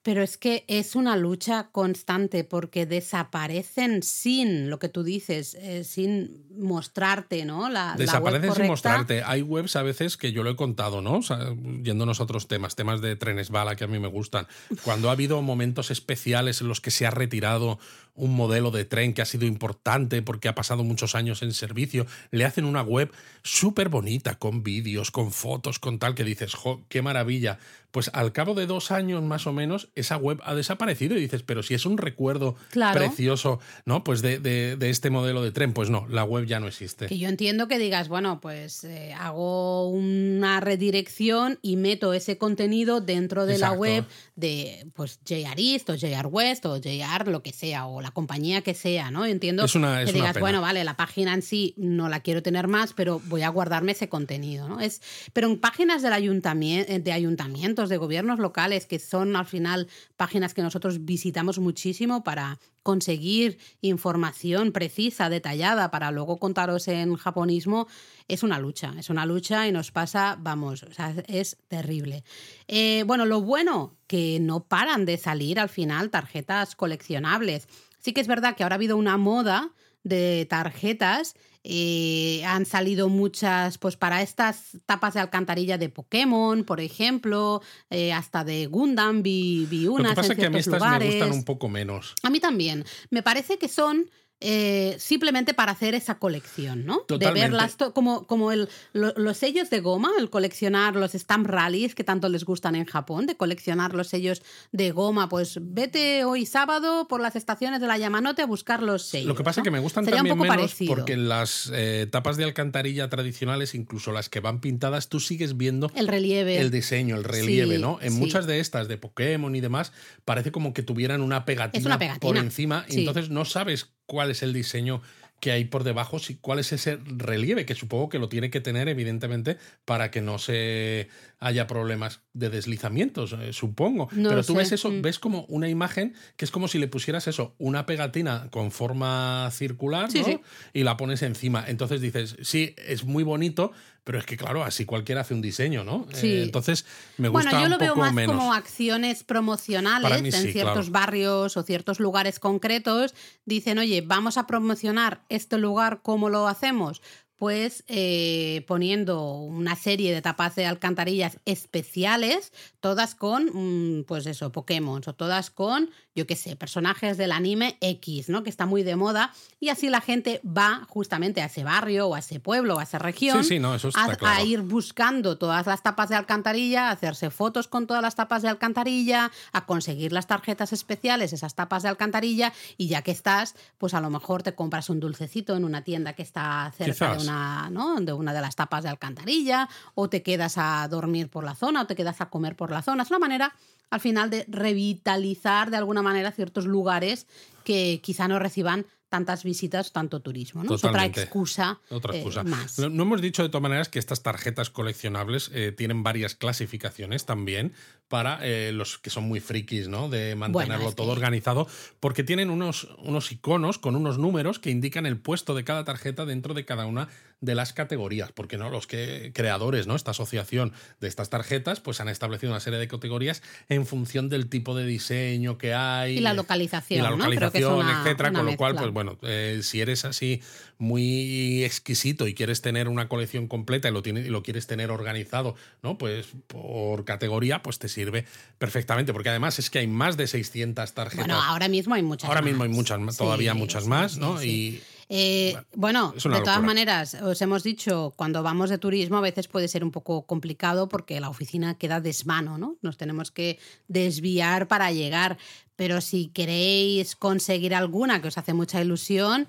pero es que es una lucha constante porque desaparecen sin lo que tú dices, eh, sin mostrarte, ¿no? La, Desaparecen sin mostrarte. Hay webs a veces que yo lo he contado, ¿no? O sea, yéndonos a otros temas, temas de trenes bala que a mí me gustan. Cuando ha habido momentos especiales en los que se ha retirado un modelo de tren que ha sido importante porque ha pasado muchos años en servicio, le hacen una web súper bonita, con vídeos, con fotos, con tal, que dices, jo, qué maravilla. Pues al cabo de dos años más o menos, esa web ha desaparecido y dices, pero si es un recuerdo Claro. precioso, ¿no? Pues de, de- de este modelo de tren, pues no, la web ya no existe. Que yo entiendo que digas, bueno, pues eh, hago una redirección y meto ese contenido dentro de Exacto. la web de pues JR East o JR West o JR lo que sea o la compañía que sea, ¿no? Entiendo Es una- es que digas, bueno, vale, la página en sí no la quiero tener más, pero voy a guardarme ese contenido, ¿no? Es, pero en páginas del ayuntamiento, de ayuntamientos, de gobiernos locales, que son al final páginas que nosotros visitamos muchísimo para conseguir información precisa, detallada, para luego contaros en japonismo, es una lucha, es una lucha y nos pasa, vamos, o sea, es terrible. Eh, bueno, lo bueno, que no paran de salir al final tarjetas coleccionables. Sí que es verdad que ahora ha habido una moda de tarjetas. eh, han salido muchas, pues para estas tapas de alcantarilla de Pokémon, por ejemplo, eh, hasta de Gundam, vi, vi Lo unas que pasa en es que a mí estas me gustan un poco menos. A mí también. Me parece que son eh, simplemente para hacer esa colección, ¿no? De verlas como, como el, lo- los sellos de goma, el coleccionar los stamp rallies que tanto les gustan en Japón, de coleccionar los sellos de goma. Pues vete hoy sábado por las estaciones de la Yamanote a buscar los sellos. Lo que pasa es que me gustan Sería también menos parecido. porque en las eh, tapas de alcantarilla tradicionales, incluso las que van pintadas, tú sigues viendo El relieve. el diseño, el relieve, Sí, ¿no? En sí. muchas de estas, de Pokémon y demás, parece como que tuvieran una pegatina, Es una pegatina, por encima y entonces no sabes cuál es el diseño que hay por debajo, si, cuál es ese relieve, que supongo que lo tiene que tener, evidentemente, para que no se haya problemas de deslizamientos, eh, supongo. No Pero tú sé. ves eso, Mm. ves como una imagen que es como si le pusieras eso, una pegatina con forma circular, Sí, ¿no? sí. Y la pones encima. Entonces dices, sí, es muy bonito, pero es que claro, así cualquiera hace un diseño, ¿no? Sí. Eh, entonces me gusta Bueno, yo un lo veo más menos. como acciones promocionales mí en sí, ciertos claro. barrios o ciertos lugares concretos. Dicen, oye, vamos a promocionar este lugar, ¿cómo lo hacemos? Pues eh, poniendo una serie de tapas de alcantarillas especiales, todas con, mm, pues eso, Pokémon, o todas con, yo qué sé, personajes del anime X, ¿no? Que está muy de moda. Y así la gente va justamente a ese barrio o a ese pueblo o a esa región Sí, sí, no, eso a, claro. a ir buscando todas las tapas de alcantarilla, a hacerse fotos con todas las tapas de alcantarilla, a conseguir las tarjetas especiales, esas tapas de alcantarilla, y ya que estás, pues a lo mejor te compras un dulcecito en una tienda que está cerca de. Una, ¿no? de una de las tapas de alcantarilla, o te quedas a dormir por la zona, o te quedas a comer por la zona. Es una manera, al final, de revitalizar de alguna manera ciertos lugares que quizá no reciban tantas visitas, tanto turismo. ¿no? Es otra excusa, otra eh, más. No, no, hemos dicho de todas maneras que estas tarjetas coleccionables eh, tienen varias clasificaciones también para eh, los que son muy frikis, ¿no? De mantenerlo Bueno, todo que- organizado, porque tienen unos, unos iconos con unos números que indican el puesto de cada tarjeta dentro de cada una de las categorías, porque no los que creadores, ¿no? Esta asociación de estas tarjetas, pues han establecido una serie de categorías en función del tipo de diseño que hay Y la localización, y la ¿no? Localización, una- etcétera, una con lo cual, pues bueno, eh, si eres así muy exquisito y quieres tener una colección completa y lo, tienes, y lo quieres tener organizado, ¿no? Pues por categoría, pues te sirve perfectamente, porque además es que hay más de 600 tarjetas. Bueno, ahora mismo hay muchas Ahora más. mismo hay muchas más, todavía Sí, muchas sí, más, ¿no? Y Eh, bueno, de todas locura. maneras, os hemos dicho, cuando vamos de turismo a veces puede ser un poco complicado porque la oficina queda desmano, ¿no? Nos tenemos que desviar para llegar. Pero si queréis conseguir alguna que os hace mucha ilusión,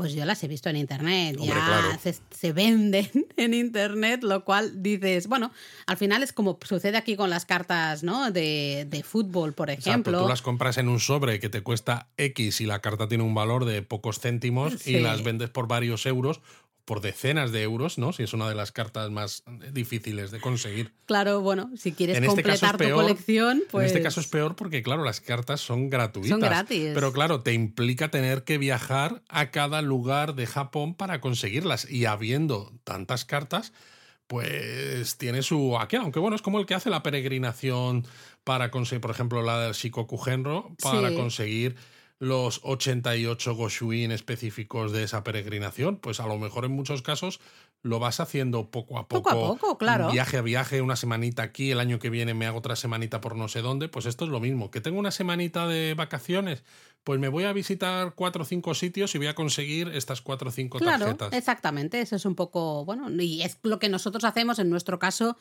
pues yo las he visto en internet. Hombre, ya claro. se, se venden en internet, lo cual dices, bueno, al final es como sucede aquí con las cartas, ¿no? De, de fútbol, por Exacto, ejemplo. tú las compras en un sobre que te cuesta X y la carta tiene un valor de pocos céntimos Sí. y las vendes por varios euros, por decenas de euros, ¿no? Si es una de las cartas más difíciles de conseguir. Claro, bueno, si quieres En este caso es completar tu colección, pues. En este caso es peor porque, claro, las cartas son gratuitas. Son gratis. Pero claro, te implica tener que viajar a cada lugar de Japón para conseguirlas. Y habiendo tantas cartas, pues tiene su aquel. Aunque bueno, es como el que hace la peregrinación para conseguir, por ejemplo, la del Shikoku Genro, para Sí. conseguir los 88 Goshuin específicos de esa peregrinación. Pues a lo mejor en muchos casos lo vas haciendo poco a poco. Poco a poco, claro. Viaje a viaje, una semanita aquí, el año que viene me hago otra semanita por no sé dónde. Pues esto es lo mismo. Que tengo una semanita de vacaciones, pues me voy a visitar cuatro o cinco sitios y voy a conseguir estas cuatro o cinco Claro, tarjetas. exactamente. Eso es un poco, bueno, y es lo que nosotros hacemos en nuestro caso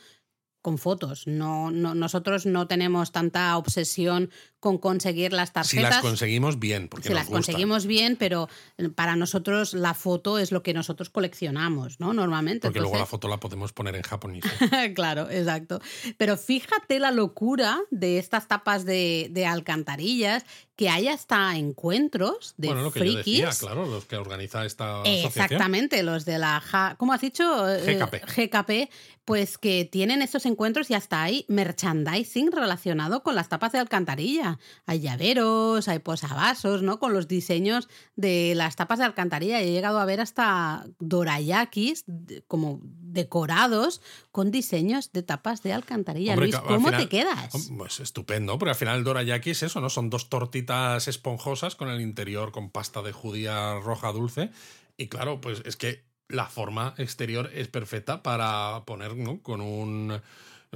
con fotos. No, no, nosotros no tenemos tanta obsesión con conseguir las Si tarjetas. las conseguimos bien, porque si nos las gusta. conseguimos bien, pero para nosotros la foto es lo que nosotros coleccionamos, ¿no? Normalmente. Porque luego la foto la podemos poner en japonés. claro, exacto. Pero fíjate la locura de estas tapas de, de alcantarillas, que hay hasta encuentros de bueno, lo que frikis. yo decía, claro, los que organiza esta Eh, asociación. Exactamente, los de la Ja- ¿cómo has dicho? Eh, GKP. GKP, pues que tienen estos encuentros y hasta hay merchandising relacionado con las tapas de alcantarilla. Hay llaveros, hay posavasos, ¿no? Con los diseños de las tapas de alcantarilla. He llegado a ver hasta dorayakis como decorados con diseños de tapas de alcantarilla. Hombre, Luis, ¿cómo final- te quedas? Pues estupendo, porque al final el dorayaki es eso, ¿no? Son dos tortitas esponjosas con el interior con pasta de judía roja dulce. Y claro, pues es que la forma exterior es perfecta para poner, ¿no? Con un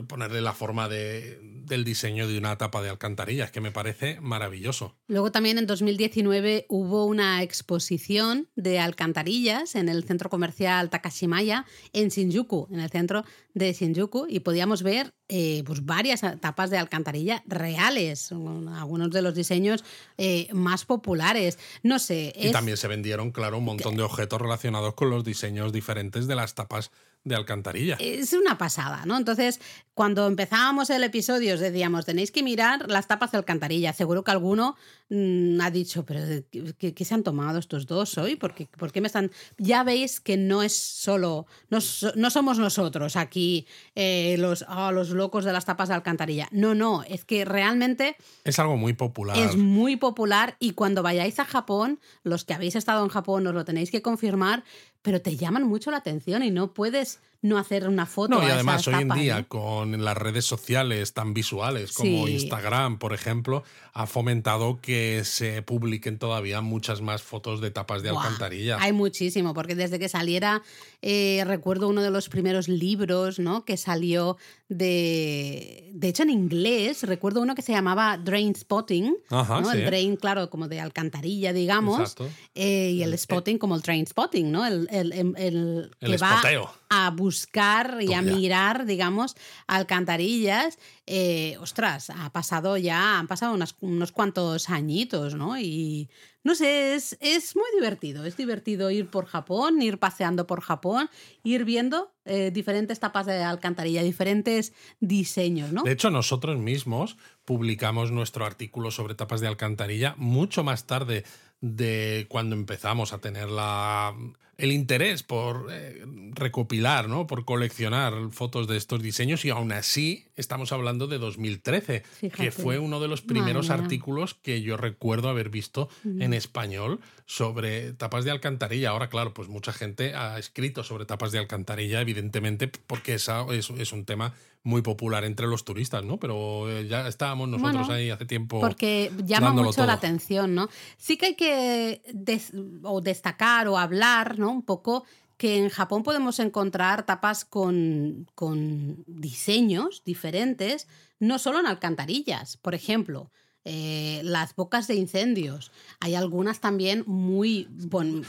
ponerle la forma de, del diseño de una tapa de alcantarilla, es que me parece maravilloso. Luego también en 2019 hubo una exposición de alcantarillas en el centro comercial Takashimaya en Shinjuku, en el centro de Shinjuku, y podíamos ver eh, pues varias tapas de alcantarilla reales, algunos de los diseños eh, más populares. No sé, Y es- también se vendieron, claro, un montón de objetos relacionados con los diseños diferentes de las tapas de alcantarilla. Es una pasada, ¿no? Entonces, cuando empezábamos el episodio, os decíamos, tenéis que mirar las tapas de alcantarilla. Seguro que alguno mm, ha dicho, pero ¿qué, qué- qué se han tomado estos dos hoy? ¿Por qué, por qué me están...? Ya veis que no es solo... No, no somos nosotros aquí eh, los, ah, los locos de las tapas de alcantarilla. No, no, es que realmente Es algo muy popular. es muy popular y cuando vayáis a Japón, los que habéis estado en Japón os lo tenéis que confirmar, pero te llaman mucho la atención y no puedes no hacer una foto. No, y además esas hoy en día ¿no? con las redes sociales tan visuales como Sí. Instagram, por ejemplo, ha fomentado que se publiquen todavía muchas más fotos de tapas de Buah, alcantarilla. Hay muchísimo, porque desde que saliera, eh, recuerdo uno de los primeros libros, ¿no? Que salió de. De hecho, en inglés, recuerdo uno que se llamaba Drain Spotting. Ajá, ¿no? sí. El drain, claro, como de alcantarilla, digamos. Exacto. eh, y el spotting como el train spotting, ¿no? El, el, el- el El que va espoteo. A buscar y a Toma mirar, digamos, alcantarillas. Eh, ostras, ha pasado ya, han pasado unas- unos cuantos añitos, ¿no? Y no sé, es, es muy divertido. Es divertido ir por Japón, ir paseando por Japón, ir viendo eh, diferentes tapas de alcantarilla, diferentes diseños, ¿no? De hecho, nosotros mismos publicamos nuestro artículo sobre tapas de alcantarilla mucho más tarde de cuando empezamos a tener la, el interés por eh, recopilar, ¿no? por coleccionar fotos de estos diseños y aún así estamos hablando de 2013, que fue uno de los primeros artículos que yo recuerdo haber visto en español sobre tapas de alcantarilla. Ahora, claro, pues mucha gente ha escrito sobre tapas de alcantarilla, evidentemente, porque esa es, es un tema muy popular entre los turistas, ¿no? Pero eh, ya estábamos nosotros ahí hace tiempo. Porque llama mucho la atención, ¿no? Sí que hay que o destacar o hablar, ¿no? Un poco que en Japón podemos encontrar tapas con, con diseños diferentes, no solo en alcantarillas. Por ejemplo, eh, las bocas de incendios. Hay algunas también muy, bueno,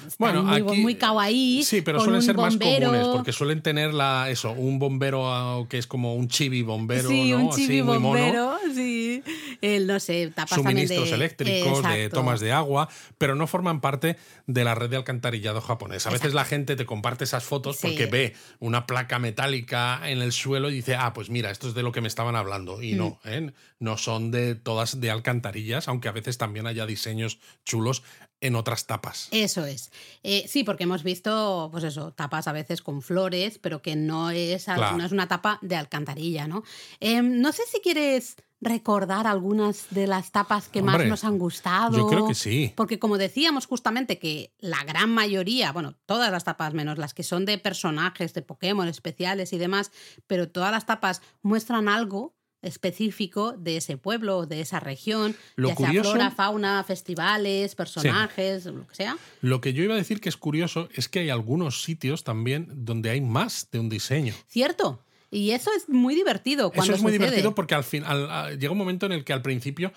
muy, kawaii. Sí, pero suelen ser más comunes porque suelen tener la, eso, un bombero ah, que es como un chibi bombero, sí, un chibi bombero, sí. El, no sé, tapas Suministros de, eléctricos, de tomas de agua, pero no forman parte de la red de alcantarillado japonés. A veces la gente te comparte esas fotos porque ve una placa metálica en el suelo y dice, ah, pues mira, esto es de lo que me estaban hablando. Y mm. no, ¿eh? no son de todas de alcantarillas, aunque a veces también haya diseños chulos en otras tapas. Eso es. Eh, sí, porque hemos visto, pues eso, tapas a veces con flores, pero que no es, no es una tapa de alcantarilla, ¿no? Em, no sé si quieres recordar algunas de las tapas que más nos han gustado. Yo creo que sí. Porque como decíamos justamente que la gran mayoría, bueno, todas las tapas menos las que son de personajes, de Pokémon especiales y demás, pero todas las tapas muestran algo específico de ese pueblo, de esa región, lo ya sea flora, fauna, festivales, personajes, lo que sea. Lo que yo iba a decir que es curioso es que hay algunos sitios también donde hay más de un diseño. Cierto. Y eso es muy divertido. Cuando eso es muy divertido porque al final llega un momento en el que al principio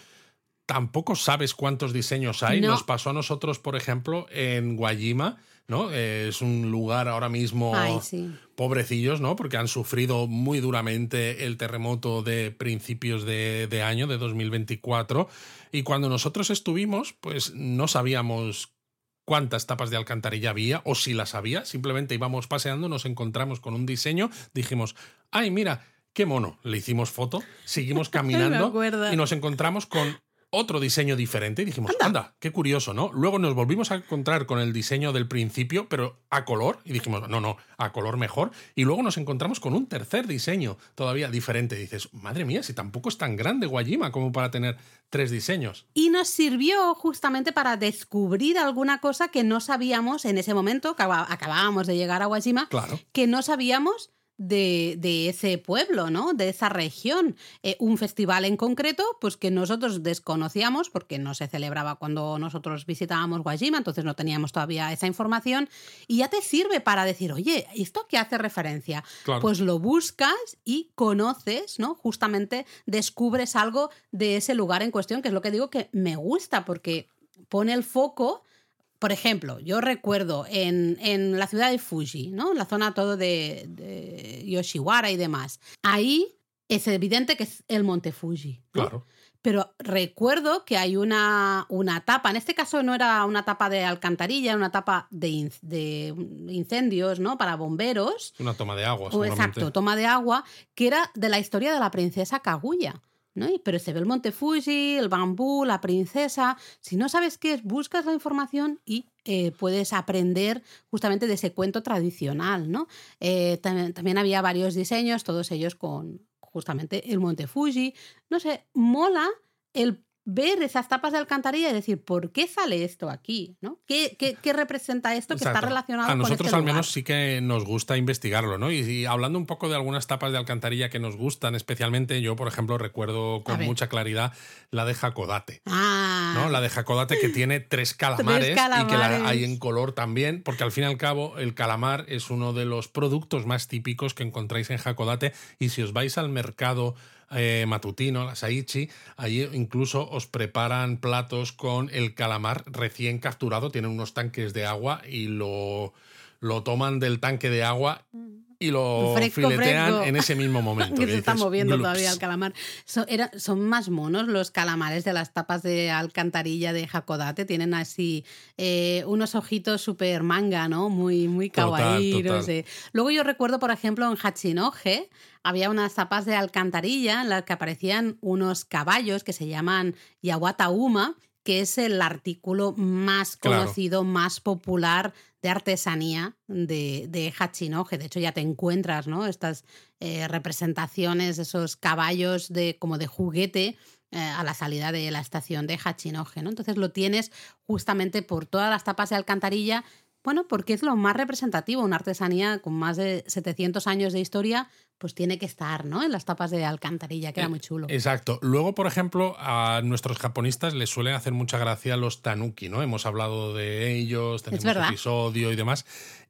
tampoco sabes cuántos diseños hay. Nos pasó a nosotros, por ejemplo, en Guayima ¿no? es un lugar ahora mismo pobrecillos, ¿no? Porque han sufrido muy duramente el terremoto de principios de, de, año, de 2024. Y cuando nosotros estuvimos, pues no sabíamos cuántas tapas de alcantarilla había o si las había. Simplemente íbamos paseando, nos encontramos con un diseño, dijimos, ay, mira, qué mono. Le hicimos foto, seguimos caminando y nos encontramos con otro diseño diferente y dijimos, anda. qué curioso, ¿no? Luego nos volvimos a encontrar con el diseño del principio, pero a color, y dijimos, no, no, a color mejor. Y luego nos encontramos con un tercer diseño todavía diferente. Y dices, madre mía, si tampoco es tan grande Guayima como para tener tres diseños. Y nos sirvió justamente para descubrir alguna cosa que no sabíamos en ese momento, que acabábamos de llegar a Guayima, claro. que no sabíamos de, ese pueblo, ¿no? De esa región. Eh, un festival en concreto, pues que nosotros desconocíamos porque no se celebraba cuando nosotros visitábamos Guajima, entonces no teníamos todavía esa información. Y ya te sirve para decir, oye, ¿esto qué hace referencia? Pues lo buscas y conoces, ¿no? Justamente descubres algo de ese lugar en cuestión, que es lo que digo que me gusta porque pone el foco por ejemplo, yo recuerdo en, en, la ciudad de Fuji, ¿no? La zona todo de, Yoshiwara y demás. Ahí es evidente que es el monte Fuji. Claro. Pero recuerdo que hay una, una tapa, en este caso no era una tapa de alcantarilla, era una tapa de, de incendios, ¿no? Para bomberos. Una toma de agua, Exacto, toma de agua, que era de la historia de la princesa Kaguya. Pero se ve el monte Fuji, el bambú, la princesa. Si no sabes qué es, buscas la información y eh, puedes aprender justamente de ese cuento tradicional, ¿no? Eh, también, también había varios diseños, todos ellos con justamente el monte Fuji. No sé, mola el ver esas tapas de alcantarilla y decir, ¿por qué sale esto aquí? ¿no? ¿Qué, qué, representa esto que está relacionado con A nosotros este al menos sí que nos gusta investigarlo, ¿no? Y, hablando un poco de algunas tapas de alcantarilla que nos gustan especialmente, yo, por ejemplo, recuerdo con mucha claridad la de Jacodate. Ah. ¿no? La de Jacodate que tiene tres calamares, y que la hay en color también, porque al fin y al cabo el calamar es uno de los productos más típicos que encontráis en Jacodate y si os vais al mercado eh, matutino, la Saichi, allí incluso os preparan platos con el calamar recién capturado, tienen unos tanques de agua y lo, lo toman del tanque de agua y lo filetean en ese mismo momento. que se está moviendo todavía el calamar. Son, más monos los calamares de las tapas de alcantarilla de Hakodate. Tienen así eh, unos ojitos súper manga, ¿no? Muy, muy kawaii. Luego yo recuerdo, por ejemplo, en Hachinoje había unas tapas de alcantarilla en las que aparecían unos caballos que se llaman Yawata Uma que es el artículo más conocido, más popular de artesanía de, de. De hecho, ya te encuentras, ¿no? Estas eh, representaciones, esos caballos de, como de juguete eh, a la salida de la estación de Hachinoje, ¿no? Entonces lo tienes justamente por todas las tapas de alcantarilla bueno, porque es lo más representativo, una artesanía con más de 700 años de historia, pues tiene que estar, ¿no? En las tapas de alcantarilla, que era eh, muy chulo. Exacto. Luego, por ejemplo, a nuestros japonistas les suelen hacer mucha gracia los tanuki, ¿no? Hemos hablado de ellos, tenemos un episodio y demás.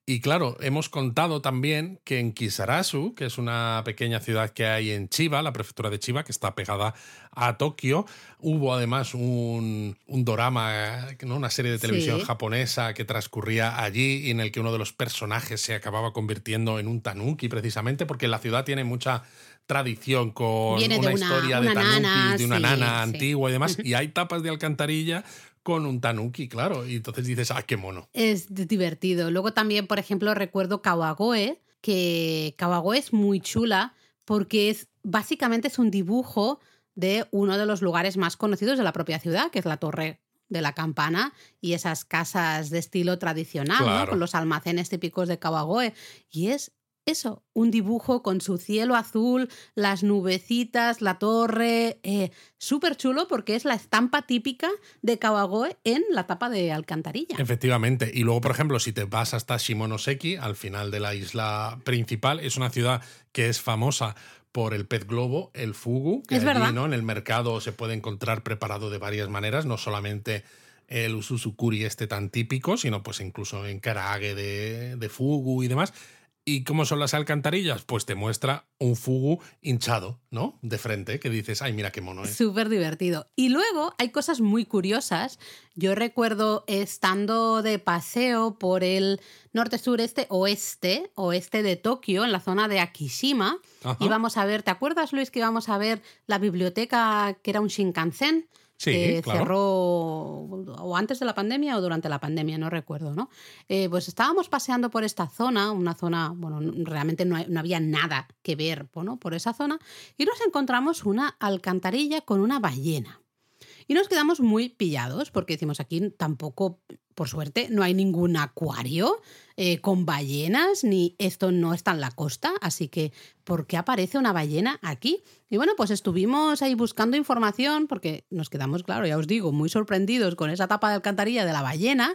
Y claro, hemos contado también que en Kisarasu, que es una pequeña ciudad que hay en Chiba, la prefectura de Chiba, que está pegada a Tokio, hubo además un, un dorama, ¿no? una serie de televisión japonesa que transcurría allí y en el que uno de los personajes se acababa convirtiendo en un tanuki precisamente, porque la ciudad tiene mucha tradición con una, historia de tanuki, de una nana antigua y demás, y hay tapas de alcantarilla con un tanuki, claro. Y entonces dices, ah, qué mono. Es divertido. Luego también, por ejemplo, recuerdo Kawagoe, que Kawagoe es muy chula porque es básicamente es un dibujo de uno de los lugares más conocidos de la propia ciudad, que es la Torre de la Campana y esas casas de estilo tradicional, con los almacenes típicos de Kawagoe. Y es eso, un dibujo con su cielo azul, las nubecitas, la torre, eh, súper chulo porque es la estampa típica de Kawagoe en la tapa de alcantarilla. Efectivamente, y luego por ejemplo si te vas hasta Shimonoseki, al final de la isla principal, es una ciudad que es famosa por el pez globo, el fugu, que es verdad. en el mercado se puede encontrar preparado de varias maneras, no solamente el ususukuri este tan típico, sino pues incluso en karage de, de fugu y demás. ¿Y cómo son las alcantarillas? Pues te muestra un fugu hinchado, ¿no? De frente, que dices, ay, mira qué mono es. Súper divertido. Y luego hay cosas muy curiosas. Yo recuerdo estando de paseo por el norte, sureste, oeste, oeste de Tokio, en la zona de Akishima. Íbamos a ver, ¿te acuerdas, Luis, que íbamos a ver la biblioteca que era un Shinkansen? Sí, que cerró o antes de la pandemia o durante la pandemia, no recuerdo, ¿no? Eh, pues estábamos paseando por esta zona, una zona, bueno, realmente no, no había nada que ver ¿no? por esa zona, y nos encontramos una alcantarilla con una ballena. Y nos quedamos muy pillados porque decimos aquí tampoco, por suerte, no hay ningún acuario eh, con ballenas, ni esto no está en la costa, así que ¿por qué aparece una ballena aquí? Y bueno, pues estuvimos ahí buscando información porque nos quedamos, claro, ya os digo, muy sorprendidos con esa tapa de alcantarilla de la ballena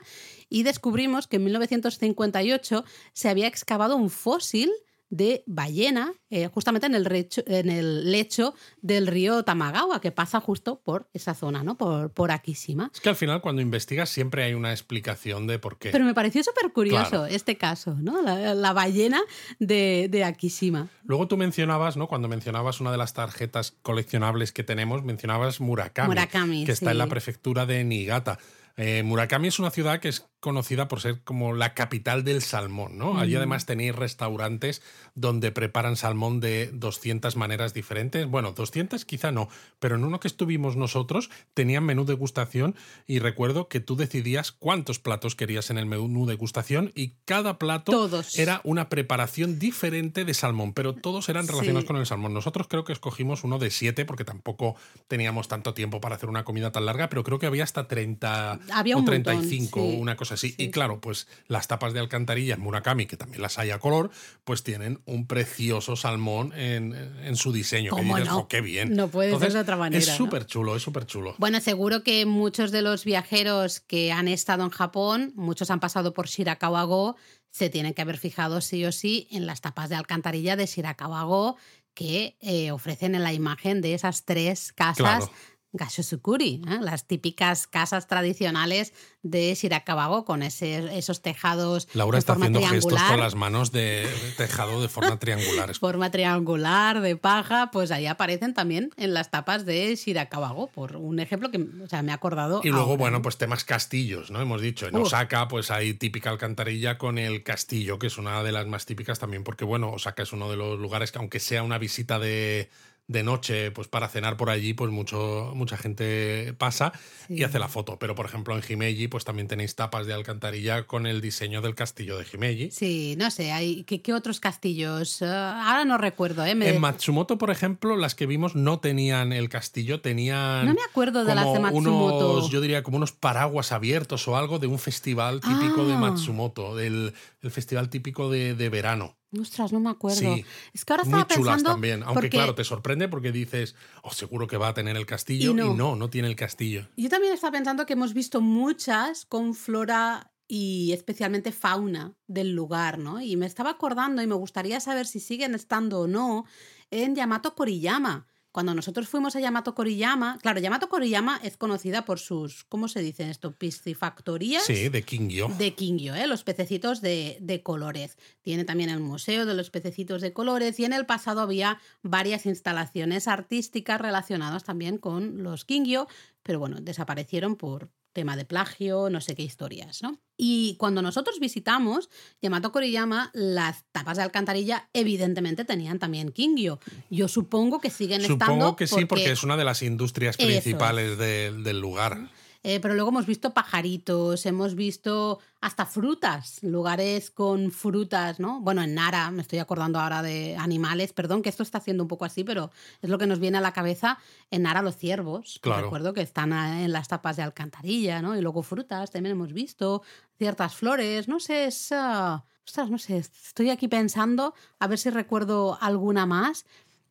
y descubrimos que en 1958 se había excavado un fósil de ballena, eh, justamente en el, en el, lecho del río Tamagawa, que pasa justo por esa zona, ¿no? Por, por Akishima. Es que al final, cuando investigas, siempre hay una explicación de por qué. Pero me pareció súper curioso este caso, ¿no? La, ballena de, de, Akishima. Luego tú mencionabas, ¿no? Cuando mencionabas una de las tarjetas coleccionables que tenemos, mencionabas Murakami, Murakami que está en la prefectura de Niigata. Eh, Murakami es una ciudad que es conocida por ser como la capital del salmón, ¿no? Allí además tenéis restaurantes donde preparan salmón de 200 maneras diferentes. Bueno, 200 quizá no, pero en uno que estuvimos nosotros tenían menú degustación y recuerdo que tú decidías cuántos platos querías en el menú degustación y cada plato era una preparación diferente de salmón, pero todos eran relacionados con el salmón. Nosotros creo que escogimos uno de siete porque tampoco teníamos tanto tiempo para hacer una comida tan larga, pero creo que había hasta 30 o 35, una cosa así. Y claro, pues las tapas de alcantarilla en Murakami, que también las hay a color, pues tienen un precioso salmón en, su diseño. Que dices, no? Oh, qué bien. No puede ser de otra manera. Es súper chulo, es súper chulo. Bueno, seguro que muchos de los viajeros que han estado en Japón, muchos han pasado por Shirakawa-go, se tienen que haber fijado sí o sí en las tapas de alcantarilla de Shirakawa-go que eh, ofrecen en la imagen de esas tres casas Gashosukuri, ¿eh? las típicas casas tradicionales de Shirakawago con ese, esos tejados. Laura está haciendo gestos con las manos de tejado de forma triangular. forma triangular, de paja, pues ahí aparecen también en las tapas de Shirakawago, por un ejemplo que o sea, me ha acordado. Y luego, bueno, pues temas castillos, ¿no? Hemos dicho, en Osaka, pues hay típica alcantarilla con el castillo, que es una de las más típicas también, porque, bueno, Osaka es uno de los lugares que, aunque sea una visita de de noche, pues para cenar por allí, pues mucho, mucha gente pasa y hace la foto. Pero por ejemplo en Himeji, pues también tenéis tapas de alcantarilla con el diseño del castillo de Himeji. Sí, no sé, hay, ¿qué, otros castillos? Ah, ahora no recuerdo. ¿eh? En Matsumoto, por ejemplo, las que vimos no tenían el castillo, tenían... No me acuerdo de las de Matsumoto. Unos, yo diría como unos paraguas abiertos o algo de un festival típico de ah. Matsumoto, del el festival típico de, de verano. Ostras, no me acuerdo. es que ahora estaba muy chulas también. Aunque claro, te sorprende porque dices, oh, seguro que va a tener el castillo. Y no. no, tiene el castillo. Yo también estaba pensando que hemos visto muchas con flora y especialmente fauna del lugar, ¿no? Y me estaba acordando y me gustaría saber si siguen estando o no en Yamato Koriyama cuando nosotros fuimos a Yamato Koriyama, claro, Yamato Koriyama es conocida por sus, ¿cómo se dice esto? Piscifactorías. Sí, de Kingyo. De Kingyo, ¿eh? los pececitos de, de, colores. Tiene también el Museo de los Pececitos de Colores y en el pasado había varias instalaciones artísticas relacionadas también con los Kingyo, pero bueno, desaparecieron por, tema de plagio, no sé qué historias, ¿no? Y cuando nosotros visitamos Yamato Koriyama, las tapas de alcantarilla evidentemente tenían también Kingyo. Yo supongo que siguen estando. Supongo que sí, porque es una de las industrias principales del lugar. Eh, pero luego hemos visto pajaritos, hemos visto hasta frutas, lugares con frutas, ¿no? Bueno, en Nara, me estoy acordando ahora de animales, perdón que esto está haciendo un poco así, pero es lo que nos viene a la cabeza. En Nara los ciervos, claro. recuerdo que están en las tapas de alcantarilla, ¿no? Y luego frutas, también hemos visto ciertas flores, no sé, es... Ah, ostras, no sé, estoy aquí pensando a ver si recuerdo alguna más.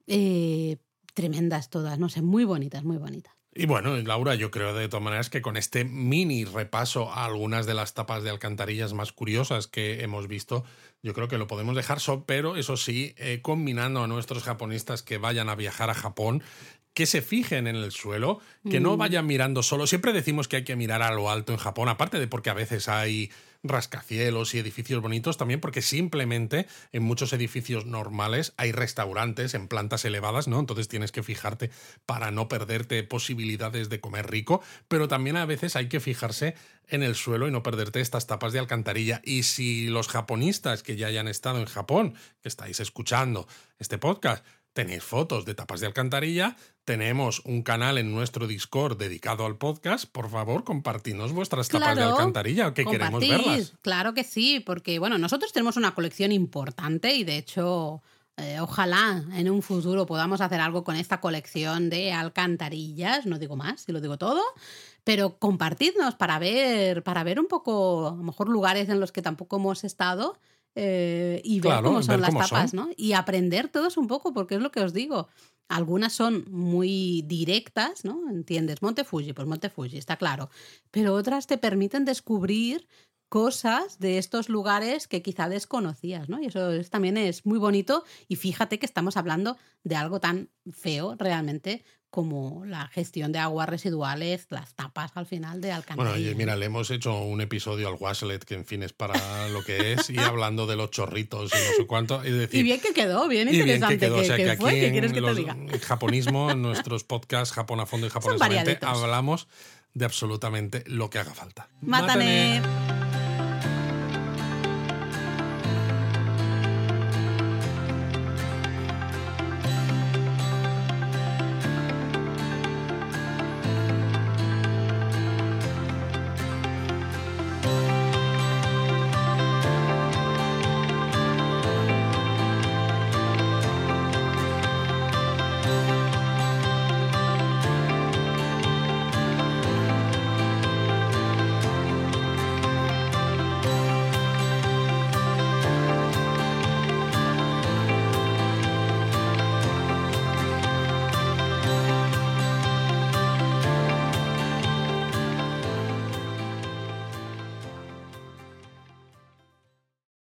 Eh, tremendas todas, no sé, muy bonitas, muy bonitas. Y bueno, Laura, yo creo de todas maneras que con este mini repaso a algunas de las tapas de alcantarillas más curiosas que hemos visto, yo creo que lo podemos dejar, pero eso sí, eh, combinando a nuestros japonistas que vayan a viajar a Japón, que se fijen en el suelo, que no mm. vayan mirando solo. Siempre decimos que hay que mirar a lo alto en Japón, aparte de porque a veces hay rascacielos y edificios bonitos, también porque simplemente en muchos edificios normales hay restaurantes en plantas elevadas, ¿no? Entonces tienes que fijarte para no perderte posibilidades de comer rico, pero también a veces hay que fijarse en el suelo y no perderte estas tapas de alcantarilla. Y si los japonistas que ya hayan estado en Japón, que estáis escuchando este podcast, tenéis fotos de tapas de alcantarilla, tenemos un canal en nuestro Discord dedicado al podcast. Por favor, compartidnos vuestras tapas de alcantarilla, que queremos verlas. Claro que sí, porque bueno, nosotros tenemos una colección importante y de hecho eh, ojalá en un futuro podamos hacer algo con esta colección de alcantarillas, no digo más, si lo digo todo, pero compartidnos para ver, para ver un poco, a lo mejor lugares en los que tampoco hemos estado eh, y ver cómo son las tapas, ¿no? Y aprender todos un poco, porque es lo que os digo. Algunas son muy directas, ¿no? ¿Entiendes? Monte Fuji, pues Monte Fuji, está claro. Pero otras te permiten descubrir cosas de estos lugares que quizá desconocías, ¿no? Y eso también es muy bonito y fíjate que estamos hablando de algo tan feo realmente como la gestión de aguas residuales, las tapas al final de alcantarilla. Bueno, y mira, le hemos hecho un episodio al Waslet, que en fin es para lo que es, y hablando de los chorritos y no sé cuánto. y bien que quedó, bien interesante. que quedó. o sea, que, aquí ¿Qué quieres que te diga? En japonismo, en nuestros podcasts Japón a fondo y japonesamente, hablamos de absolutamente lo que haga falta. ¡Mátane!